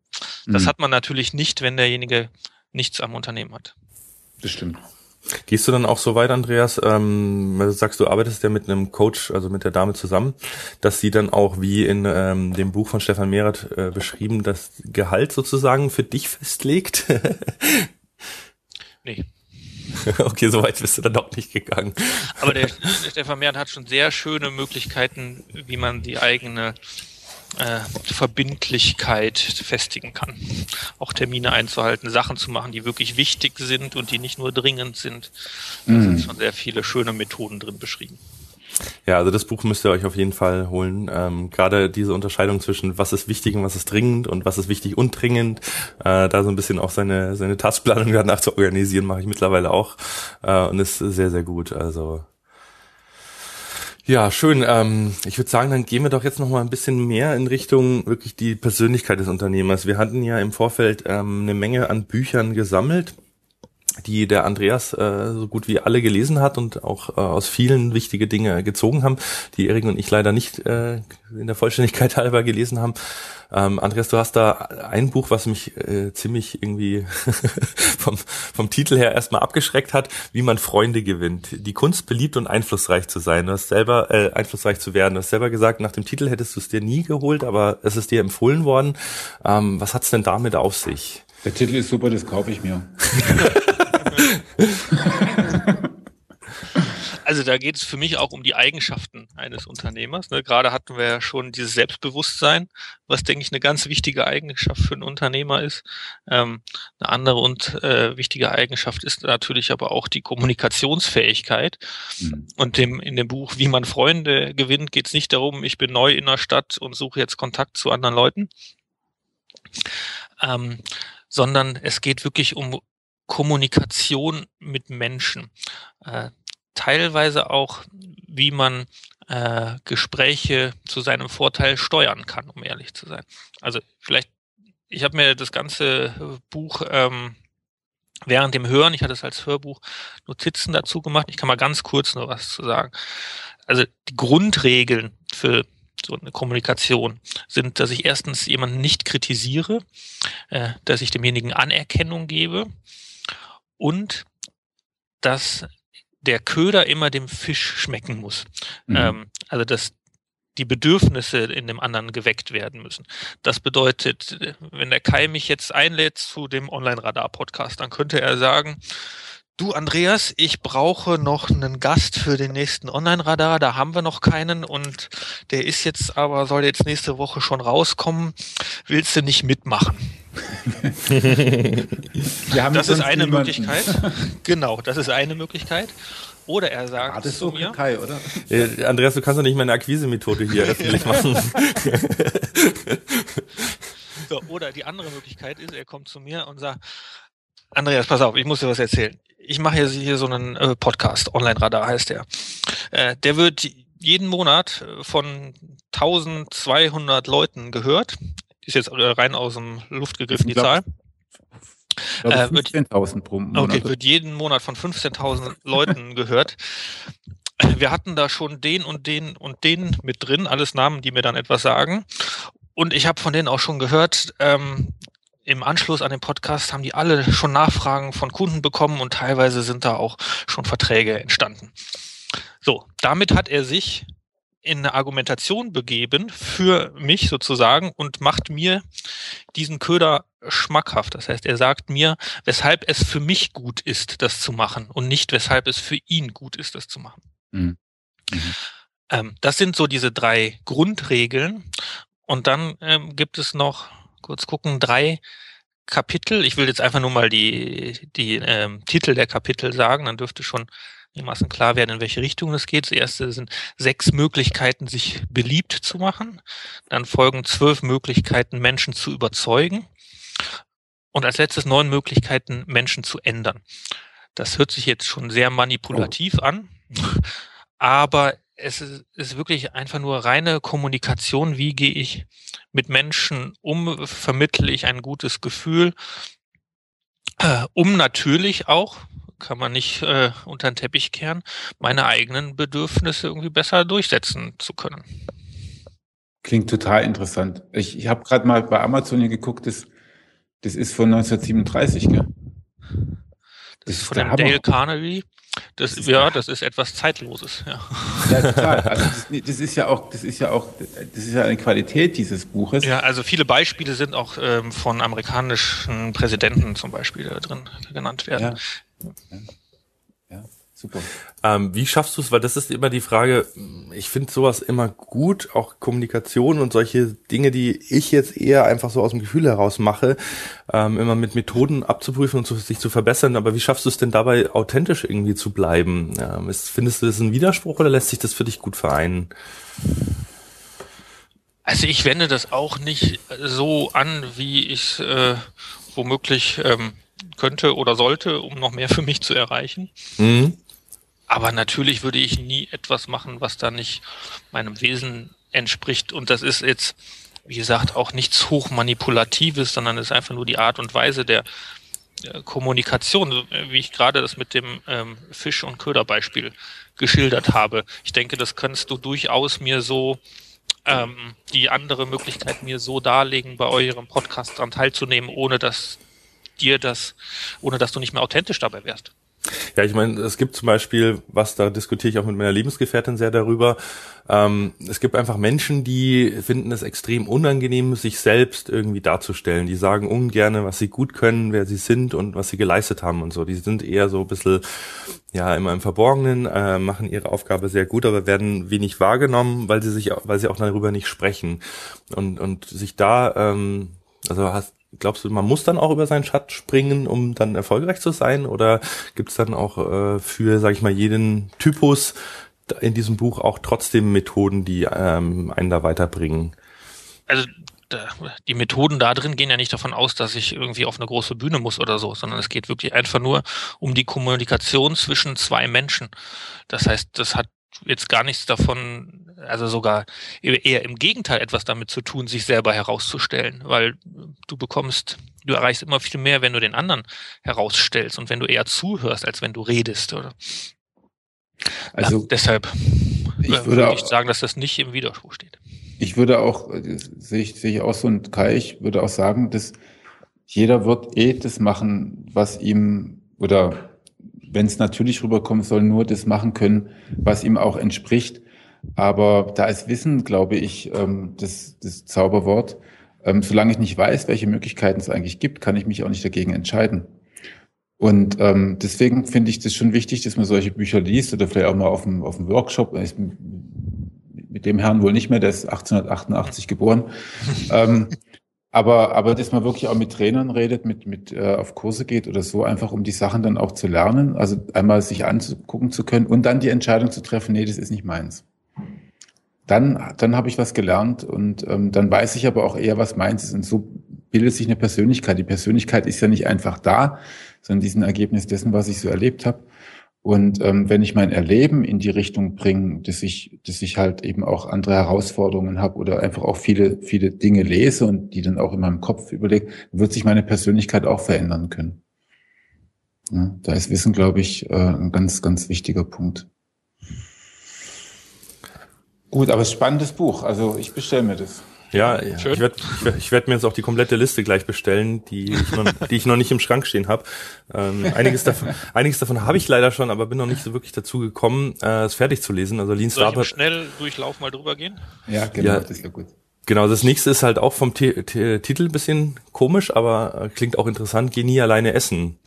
Das mhm. hat man natürlich nicht, wenn derjenige nichts am Unternehmen hat. Das stimmt. Gehst du dann auch so weit, Andreas? Ähm, du sagst, du arbeitest ja mit einem Coach, also mit der Dame zusammen, dass sie dann auch wie in ähm, dem Buch von Stefan Mehrath äh, beschrieben, das Gehalt sozusagen für dich festlegt? nee. Okay, so weit bist du dann doch nicht gegangen. Aber der, der Stefan Mehren hat schon sehr schöne Möglichkeiten, wie man die eigene äh, Verbindlichkeit festigen kann. Auch Termine einzuhalten, Sachen zu machen, die wirklich wichtig sind und die nicht nur dringend sind. Da mhm. sind schon sehr viele schöne Methoden drin beschrieben. Ja, also das Buch müsst ihr euch auf jeden Fall holen. Ähm, Gerade diese Unterscheidung zwischen was ist wichtig und was ist dringend und was ist wichtig und dringend, äh, da so ein bisschen auch seine seine Taskplanung danach zu organisieren, mache ich mittlerweile auch äh, und ist sehr sehr gut. Also ja, schön. Ähm, ich würde sagen, dann gehen wir doch jetzt noch mal ein bisschen mehr in Richtung wirklich die Persönlichkeit des Unternehmers. Wir hatten ja im Vorfeld ähm, eine Menge an Büchern gesammelt die der Andreas äh, so gut wie alle gelesen hat und auch äh, aus vielen wichtige Dinge gezogen haben, die Erik und ich leider nicht äh, in der Vollständigkeit halber gelesen haben. Ähm, Andreas, du hast da ein Buch, was mich äh, ziemlich irgendwie vom, vom Titel her erstmal abgeschreckt hat, wie man Freunde gewinnt. Die Kunst beliebt und einflussreich zu sein. Du hast selber äh, einflussreich zu werden. Du hast selber gesagt, nach dem Titel hättest du es dir nie geholt, aber es ist dir empfohlen worden. Ähm, was hat's denn damit auf sich? Der Titel ist super, das kaufe ich mir. Also da geht es für mich auch um die Eigenschaften eines Unternehmers. Ne? Gerade hatten wir ja schon dieses Selbstbewusstsein, was denke ich eine ganz wichtige Eigenschaft für einen Unternehmer ist. Ähm, eine andere und äh, wichtige Eigenschaft ist natürlich aber auch die Kommunikationsfähigkeit. Mhm. Und dem, in dem Buch Wie man Freunde gewinnt, geht es nicht darum, ich bin neu in der Stadt und suche jetzt Kontakt zu anderen Leuten. Ähm, sondern es geht wirklich um Kommunikation mit Menschen. Äh, teilweise auch, wie man äh, Gespräche zu seinem Vorteil steuern kann, um ehrlich zu sein. Also vielleicht, ich habe mir das ganze Buch ähm, während dem Hören, ich hatte es als Hörbuch, Notizen dazu gemacht. Ich kann mal ganz kurz nur was zu sagen. Also die Grundregeln für so eine Kommunikation sind, dass ich erstens jemanden nicht kritisiere, äh, dass ich demjenigen Anerkennung gebe und dass der Köder immer dem Fisch schmecken muss. Mhm. Ähm, also dass die Bedürfnisse in dem anderen geweckt werden müssen. Das bedeutet, wenn der Kai mich jetzt einlädt zu dem Online-Radar-Podcast, dann könnte er sagen, Du, Andreas, ich brauche noch einen Gast für den nächsten Online-Radar. Da haben wir noch keinen und der ist jetzt aber, soll jetzt nächste Woche schon rauskommen. Willst du nicht mitmachen? Das ist eine niemanden. Möglichkeit. Genau, das ist eine Möglichkeit. Oder er sagt ah, das ist zu mir. Kai, oder? Äh, Andreas, du kannst doch nicht meine Akquise-Methode hier öffentlich machen. so, oder die andere Möglichkeit ist, er kommt zu mir und sagt, Andreas, pass auf, ich muss dir was erzählen. Ich mache hier, hier so einen äh, Podcast, Online-Radar heißt der. Äh, der wird jeden Monat von 1200 Leuten gehört. Ist jetzt rein aus dem Luft gegriffen, die Zahl. Äh, 15.000 pro Monat. Okay, wird jeden Monat von 15.000 Leuten gehört. Wir hatten da schon den und den und den mit drin, alles Namen, die mir dann etwas sagen. Und ich habe von denen auch schon gehört, ähm, im Anschluss an den Podcast haben die alle schon Nachfragen von Kunden bekommen und teilweise sind da auch schon Verträge entstanden. So, damit hat er sich in eine Argumentation begeben für mich sozusagen und macht mir diesen Köder schmackhaft. Das heißt, er sagt mir, weshalb es für mich gut ist, das zu machen und nicht weshalb es für ihn gut ist, das zu machen. Mhm. Mhm. Ähm, das sind so diese drei Grundregeln. Und dann ähm, gibt es noch kurz gucken, drei Kapitel. Ich will jetzt einfach nur mal die, die ähm, Titel der Kapitel sagen, dann dürfte schon einigermaßen klar werden, in welche Richtung es geht. Das erste sind sechs Möglichkeiten, sich beliebt zu machen. Dann folgen zwölf Möglichkeiten, Menschen zu überzeugen. Und als letztes neun Möglichkeiten, Menschen zu ändern. Das hört sich jetzt schon sehr manipulativ an, aber es ist, wirklich einfach nur reine Kommunikation. Wie gehe ich mit Menschen um? Vermittle ich ein gutes Gefühl? Äh, um natürlich auch, kann man nicht äh, unter den Teppich kehren, meine eigenen Bedürfnisse irgendwie besser durchsetzen zu können. Klingt total interessant. Ich, ich habe gerade mal bei Amazon hier geguckt, das, das ist von 1937, gell? Das, das ist von dem Dale Carnegie. Das, das ja, das ist etwas Zeitloses, ja. Ja, total. Also das, das, ist ja auch, das ist ja auch, das ist ja eine Qualität dieses Buches. Ja, also viele Beispiele sind auch ähm, von amerikanischen Präsidenten zum Beispiel da drin genannt werden. Ja. ja. Super. Ähm, wie schaffst du es? Weil das ist immer die Frage, ich finde sowas immer gut, auch Kommunikation und solche Dinge, die ich jetzt eher einfach so aus dem Gefühl heraus mache, ähm, immer mit Methoden abzuprüfen und zu, sich zu verbessern. Aber wie schaffst du es denn dabei, authentisch irgendwie zu bleiben? Ähm, ist, findest du das ein Widerspruch oder lässt sich das für dich gut vereinen? Also ich wende das auch nicht so an, wie ich äh, womöglich ähm, könnte oder sollte, um noch mehr für mich zu erreichen. Mhm. Aber natürlich würde ich nie etwas machen, was da nicht meinem Wesen entspricht. Und das ist jetzt, wie gesagt, auch nichts hochmanipulatives, sondern es ist einfach nur die Art und Weise der, der Kommunikation, wie ich gerade das mit dem ähm, Fisch- und Köderbeispiel geschildert habe. Ich denke, das kannst du durchaus mir so ähm, die andere Möglichkeit mir so darlegen, bei eurem Podcast daran teilzunehmen, ohne dass dir das, ohne dass du nicht mehr authentisch dabei wärst. Ja, ich meine, es gibt zum Beispiel, was da diskutiere ich auch mit meiner Lebensgefährtin sehr darüber. Ähm, es gibt einfach Menschen, die finden es extrem unangenehm, sich selbst irgendwie darzustellen. Die sagen ungerne, was sie gut können, wer sie sind und was sie geleistet haben und so. Die sind eher so ein bisschen, ja, immer im Verborgenen, äh, machen ihre Aufgabe sehr gut, aber werden wenig wahrgenommen, weil sie sich, weil sie auch darüber nicht sprechen. Und, und sich da, ähm, also hast, glaubst du, man muss dann auch über seinen Schatz springen, um dann erfolgreich zu sein? Oder gibt es dann auch äh, für, sag ich mal, jeden Typus in diesem Buch auch trotzdem Methoden, die ähm, einen da weiterbringen? Also die Methoden da drin gehen ja nicht davon aus, dass ich irgendwie auf eine große Bühne muss oder so, sondern es geht wirklich einfach nur um die Kommunikation zwischen zwei Menschen. Das heißt, das hat jetzt gar nichts davon, also sogar eher im Gegenteil etwas damit zu tun, sich selber herauszustellen, weil du bekommst, du erreichst immer viel mehr, wenn du den anderen herausstellst und wenn du eher zuhörst, als wenn du redest, oder? Also ja, deshalb ich würde, würde ich sagen, dass das nicht im Widerspruch steht. Ich würde auch, sehe ich, sehe ich auch so und Kai, ich würde auch sagen, dass jeder wird eh das machen, was ihm oder wenn es natürlich rüberkommen soll, nur das machen können, was ihm auch entspricht. Aber da ist Wissen, glaube ich, ähm, das, das Zauberwort. Ähm, solange ich nicht weiß, welche Möglichkeiten es eigentlich gibt, kann ich mich auch nicht dagegen entscheiden. Und ähm, deswegen finde ich das schon wichtig, dass man solche Bücher liest oder vielleicht auch mal auf dem, auf dem Workshop. Mit dem Herrn wohl nicht mehr, der ist 1888 geboren. ähm, aber, aber dass man wirklich auch mit Trainern redet, mit, mit äh, auf Kurse geht oder so, einfach um die Sachen dann auch zu lernen, also einmal sich anzugucken zu können und dann die Entscheidung zu treffen, nee, das ist nicht meins. Dann, dann habe ich was gelernt und ähm, dann weiß ich aber auch eher, was meins ist. Und so bildet sich eine Persönlichkeit. Die Persönlichkeit ist ja nicht einfach da, sondern diesen Ergebnis dessen, was ich so erlebt habe. Und ähm, wenn ich mein Erleben in die Richtung bringe, dass ich, dass ich halt eben auch andere Herausforderungen habe oder einfach auch viele, viele Dinge lese und die dann auch in meinem Kopf überlege, wird sich meine Persönlichkeit auch verändern können. Ja, da ist Wissen, glaube ich, äh, ein ganz, ganz wichtiger Punkt. Gut, aber spannendes Buch. Also ich bestelle mir das. Ja, ja. ich werde ich werd, ich werd mir jetzt auch die komplette Liste gleich bestellen, die ich noch, die ich noch nicht im Schrank stehen habe. Ähm, einiges davon, einiges davon habe ich leider schon, aber bin noch nicht so wirklich dazu gekommen, äh, es fertig zu lesen. Also Lean Startup. Soll ich schnell Durchlauf mal drüber gehen? Ja, genau, ja, das ist ja gut. Genau, das nächste ist halt auch vom T T Titel bisschen komisch, aber äh, klingt auch interessant. Geh nie alleine essen.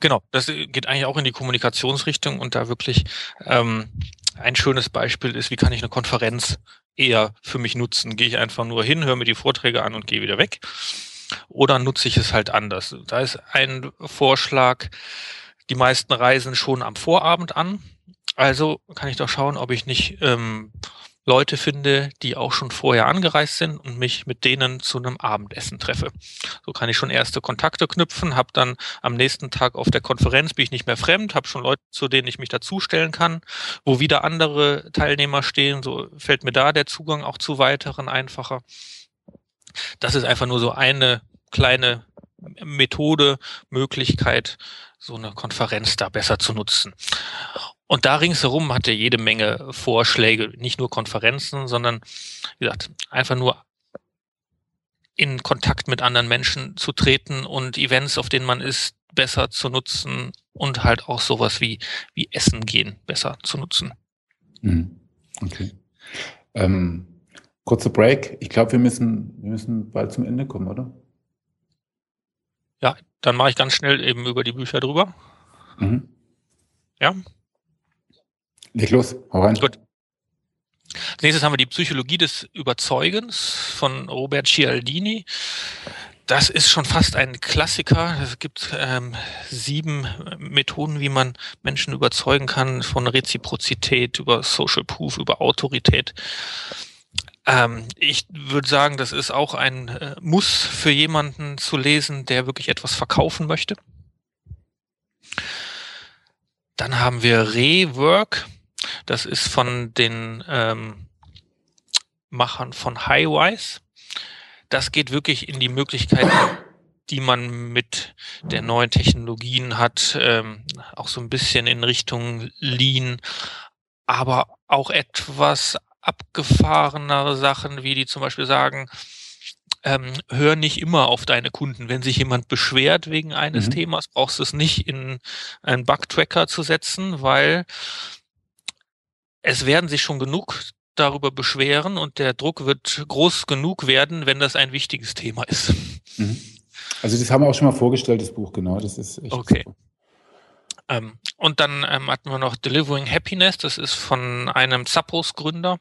Genau, das geht eigentlich auch in die Kommunikationsrichtung und da wirklich ähm, ein schönes Beispiel ist, wie kann ich eine Konferenz eher für mich nutzen? Gehe ich einfach nur hin, höre mir die Vorträge an und gehe wieder weg? Oder nutze ich es halt anders? Da ist ein Vorschlag, die meisten reisen schon am Vorabend an. Also kann ich doch schauen, ob ich nicht ähm, Leute finde, die auch schon vorher angereist sind und mich mit denen zu einem Abendessen treffe. So kann ich schon erste Kontakte knüpfen, habe dann am nächsten Tag auf der Konferenz bin ich nicht mehr fremd, habe schon Leute, zu denen ich mich dazustellen kann, wo wieder andere Teilnehmer stehen, so fällt mir da der Zugang auch zu weiteren einfacher. Das ist einfach nur so eine kleine Methode, Möglichkeit, so eine Konferenz da besser zu nutzen. Und da ringsherum hat er jede Menge Vorschläge, nicht nur Konferenzen, sondern wie gesagt, einfach nur in Kontakt mit anderen Menschen zu treten und Events, auf denen man ist, besser zu nutzen und halt auch sowas wie, wie Essen gehen besser zu nutzen. Mhm. Okay. Ähm, kurzer Break. Ich glaube, wir müssen, wir müssen bald zum Ende kommen, oder? Ja, dann mache ich ganz schnell eben über die Bücher drüber. Mhm. Ja. Leg los, hau rein. Gut. Als nächstes haben wir die Psychologie des Überzeugens von Robert Cialdini. Das ist schon fast ein Klassiker. Es gibt ähm, sieben Methoden, wie man Menschen überzeugen kann, von Reziprozität über Social Proof, über Autorität. Ähm, ich würde sagen, das ist auch ein äh, Muss für jemanden zu lesen, der wirklich etwas verkaufen möchte. Dann haben wir Rework. Das ist von den ähm, Machern von Highwise. Das geht wirklich in die Möglichkeiten, die man mit der neuen Technologien hat, ähm, auch so ein bisschen in Richtung Lean, aber auch etwas abgefahrenere Sachen, wie die zum Beispiel sagen, ähm, hör nicht immer auf deine Kunden. Wenn sich jemand beschwert wegen eines mhm. Themas, brauchst du es nicht in einen Bug-Tracker zu setzen, weil es werden sich schon genug darüber beschweren und der Druck wird groß genug werden, wenn das ein wichtiges Thema ist. Mhm. Also das haben wir auch schon mal vorgestellt, das Buch, genau. Das ist okay. Ähm, und dann ähm, hatten wir noch Delivering Happiness, das ist von einem Zappos-Gründer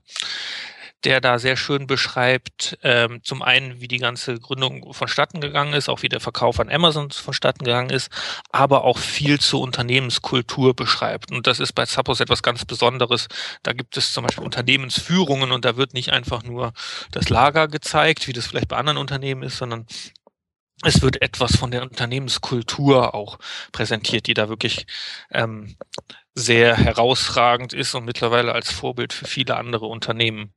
der da sehr schön beschreibt, ähm, zum einen, wie die ganze Gründung vonstatten gegangen ist, auch wie der Verkauf an Amazon vonstatten gegangen ist, aber auch viel zur Unternehmenskultur beschreibt. Und das ist bei Zappos etwas ganz Besonderes. Da gibt es zum Beispiel Unternehmensführungen und da wird nicht einfach nur das Lager gezeigt, wie das vielleicht bei anderen Unternehmen ist, sondern es wird etwas von der Unternehmenskultur auch präsentiert, die da wirklich ähm, sehr herausragend ist und mittlerweile als Vorbild für viele andere Unternehmen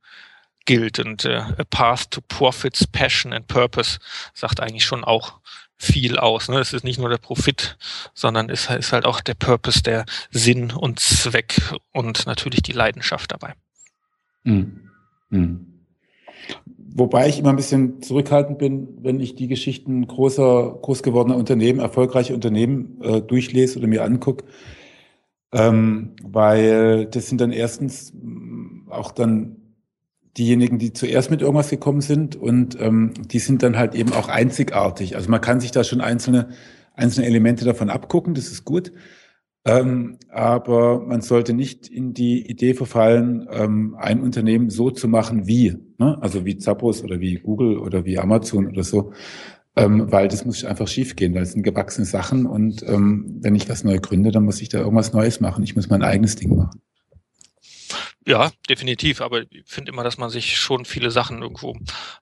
gilt. Und äh, A Path to Profits, Passion and Purpose sagt eigentlich schon auch viel aus. Ne? Es ist nicht nur der Profit, sondern es ist halt auch der Purpose, der Sinn und Zweck und natürlich die Leidenschaft dabei. Mhm. Mhm. Wobei ich immer ein bisschen zurückhaltend bin, wenn ich die Geschichten großer, groß gewordener Unternehmen, erfolgreiche Unternehmen äh, durchlese oder mir angucke, ähm, weil das sind dann erstens auch dann diejenigen, die zuerst mit irgendwas gekommen sind und ähm, die sind dann halt eben auch einzigartig. Also man kann sich da schon einzelne, einzelne Elemente davon abgucken, das ist gut. Ähm, aber man sollte nicht in die Idee verfallen, ähm, ein Unternehmen so zu machen wie, ne? also wie Zappos oder wie Google oder wie Amazon oder so, ähm, weil das muss einfach schiefgehen, weil es sind gewachsene Sachen und ähm, wenn ich was neu gründe, dann muss ich da irgendwas Neues machen. Ich muss mein eigenes Ding machen. Ja, definitiv. Aber ich finde immer, dass man sich schon viele Sachen irgendwo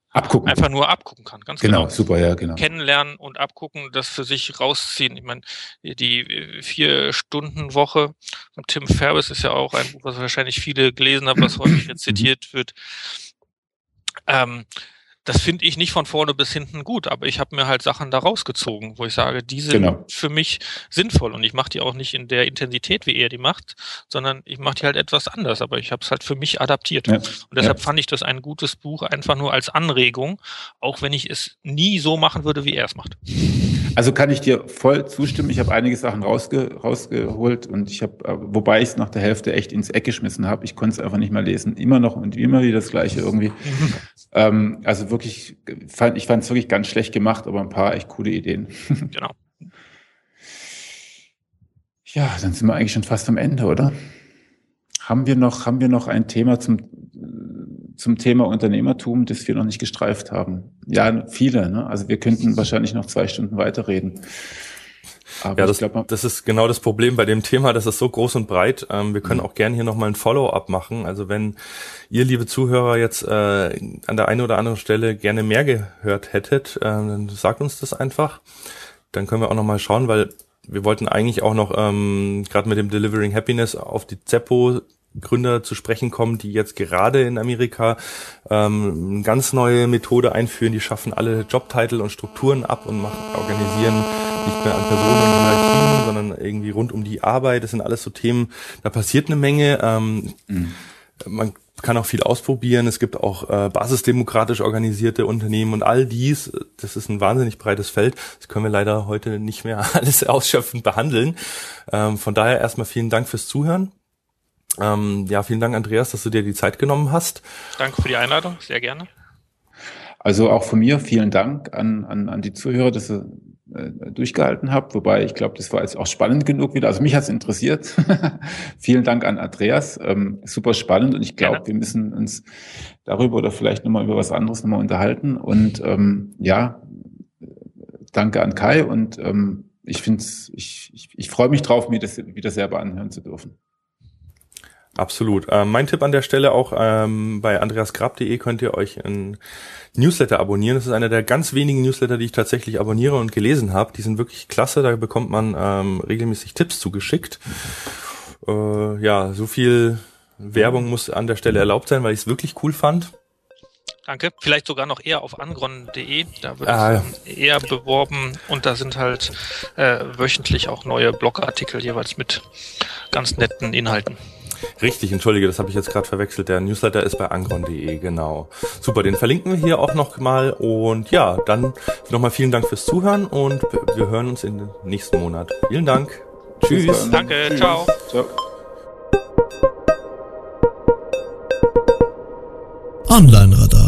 abgucken. einfach nur abgucken kann. Ganz genau. Genau, super, ja, genau. Kennenlernen und abgucken, das für sich rausziehen. Ich meine, die vier Stunden Woche von Tim Ferriss ist ja auch ein Buch, was wahrscheinlich viele gelesen haben, was häufig mhm. zitiert wird. Ähm, das finde ich nicht von vorne bis hinten gut, aber ich habe mir halt Sachen da rausgezogen, wo ich sage, die sind genau. für mich sinnvoll und ich mache die auch nicht in der Intensität, wie er die macht, sondern ich mache die halt etwas anders, aber ich habe es halt für mich adaptiert. Ja. Und deshalb ja. fand ich das ein gutes Buch einfach nur als Anregung, auch wenn ich es nie so machen würde, wie er es macht. Also kann ich dir voll zustimmen. Ich habe einige Sachen rausge rausgeholt und ich habe, äh, wobei ich es nach der Hälfte echt ins Eck geschmissen habe. Ich konnte es einfach nicht mehr lesen. Immer noch und immer wieder das Gleiche irgendwie. ähm, also wirklich, fand, ich fand es wirklich ganz schlecht gemacht, aber ein paar echt coole Ideen. genau. Ja, dann sind wir eigentlich schon fast am Ende, oder? Haben wir noch, haben wir noch ein Thema zum zum Thema Unternehmertum, das wir noch nicht gestreift haben. Ja, viele. Ne? Also wir könnten wahrscheinlich noch zwei Stunden weiterreden. Aber ja, das, glaub, das ist genau das Problem bei dem Thema, das ist so groß und breit. Ähm, wir können mhm. auch gerne hier nochmal ein Follow-up machen. Also wenn ihr, liebe Zuhörer, jetzt äh, an der einen oder anderen Stelle gerne mehr gehört hättet, äh, dann sagt uns das einfach. Dann können wir auch nochmal schauen, weil wir wollten eigentlich auch noch ähm, gerade mit dem Delivering Happiness auf die Zeppo Gründer zu sprechen kommen, die jetzt gerade in Amerika ähm, eine ganz neue Methode einführen. Die schaffen alle Jobtitel und Strukturen ab und machen, organisieren nicht mehr an Personen und Hierarchien, sondern irgendwie rund um die Arbeit. Das sind alles so Themen, da passiert eine Menge. Ähm, mhm. Man kann auch viel ausprobieren. Es gibt auch äh, basisdemokratisch organisierte Unternehmen und all dies. Das ist ein wahnsinnig breites Feld. Das können wir leider heute nicht mehr alles ausschöpfend behandeln. Ähm, von daher erstmal vielen Dank fürs Zuhören. Ähm, ja, vielen Dank, Andreas, dass du dir die Zeit genommen hast. Danke für die Einladung, sehr gerne. Also auch von mir vielen Dank an, an, an die Zuhörer, dass ihr äh, durchgehalten habt. Wobei ich glaube, das war jetzt auch spannend genug wieder. Also mich hat es interessiert. vielen Dank an Andreas. Ähm, super spannend und ich glaube, wir müssen uns darüber oder vielleicht nochmal über was anderes nochmal unterhalten. Und ähm, ja, danke an Kai und ähm, ich finde ich, ich, ich freue mich drauf, mir das wieder selber anhören zu dürfen. Absolut. Ähm, mein Tipp an der Stelle auch ähm, bei andreasgrab.de könnt ihr euch ein Newsletter abonnieren. Das ist einer der ganz wenigen Newsletter, die ich tatsächlich abonniere und gelesen habe. Die sind wirklich klasse. Da bekommt man ähm, regelmäßig Tipps zugeschickt. Äh, ja, so viel Werbung muss an der Stelle erlaubt sein, weil ich es wirklich cool fand. Danke. Vielleicht sogar noch eher auf angron.de. Da wird ah, es eher beworben und da sind halt äh, wöchentlich auch neue Blogartikel jeweils mit ganz netten Inhalten. Richtig, entschuldige, das habe ich jetzt gerade verwechselt. Der Newsletter ist bei angron.de, genau. Super, den verlinken wir hier auch nochmal. Und ja, dann nochmal vielen Dank fürs Zuhören und wir hören uns im nächsten Monat. Vielen Dank. Tschüss. Danke, Tschüss. ciao. ciao. Online Radar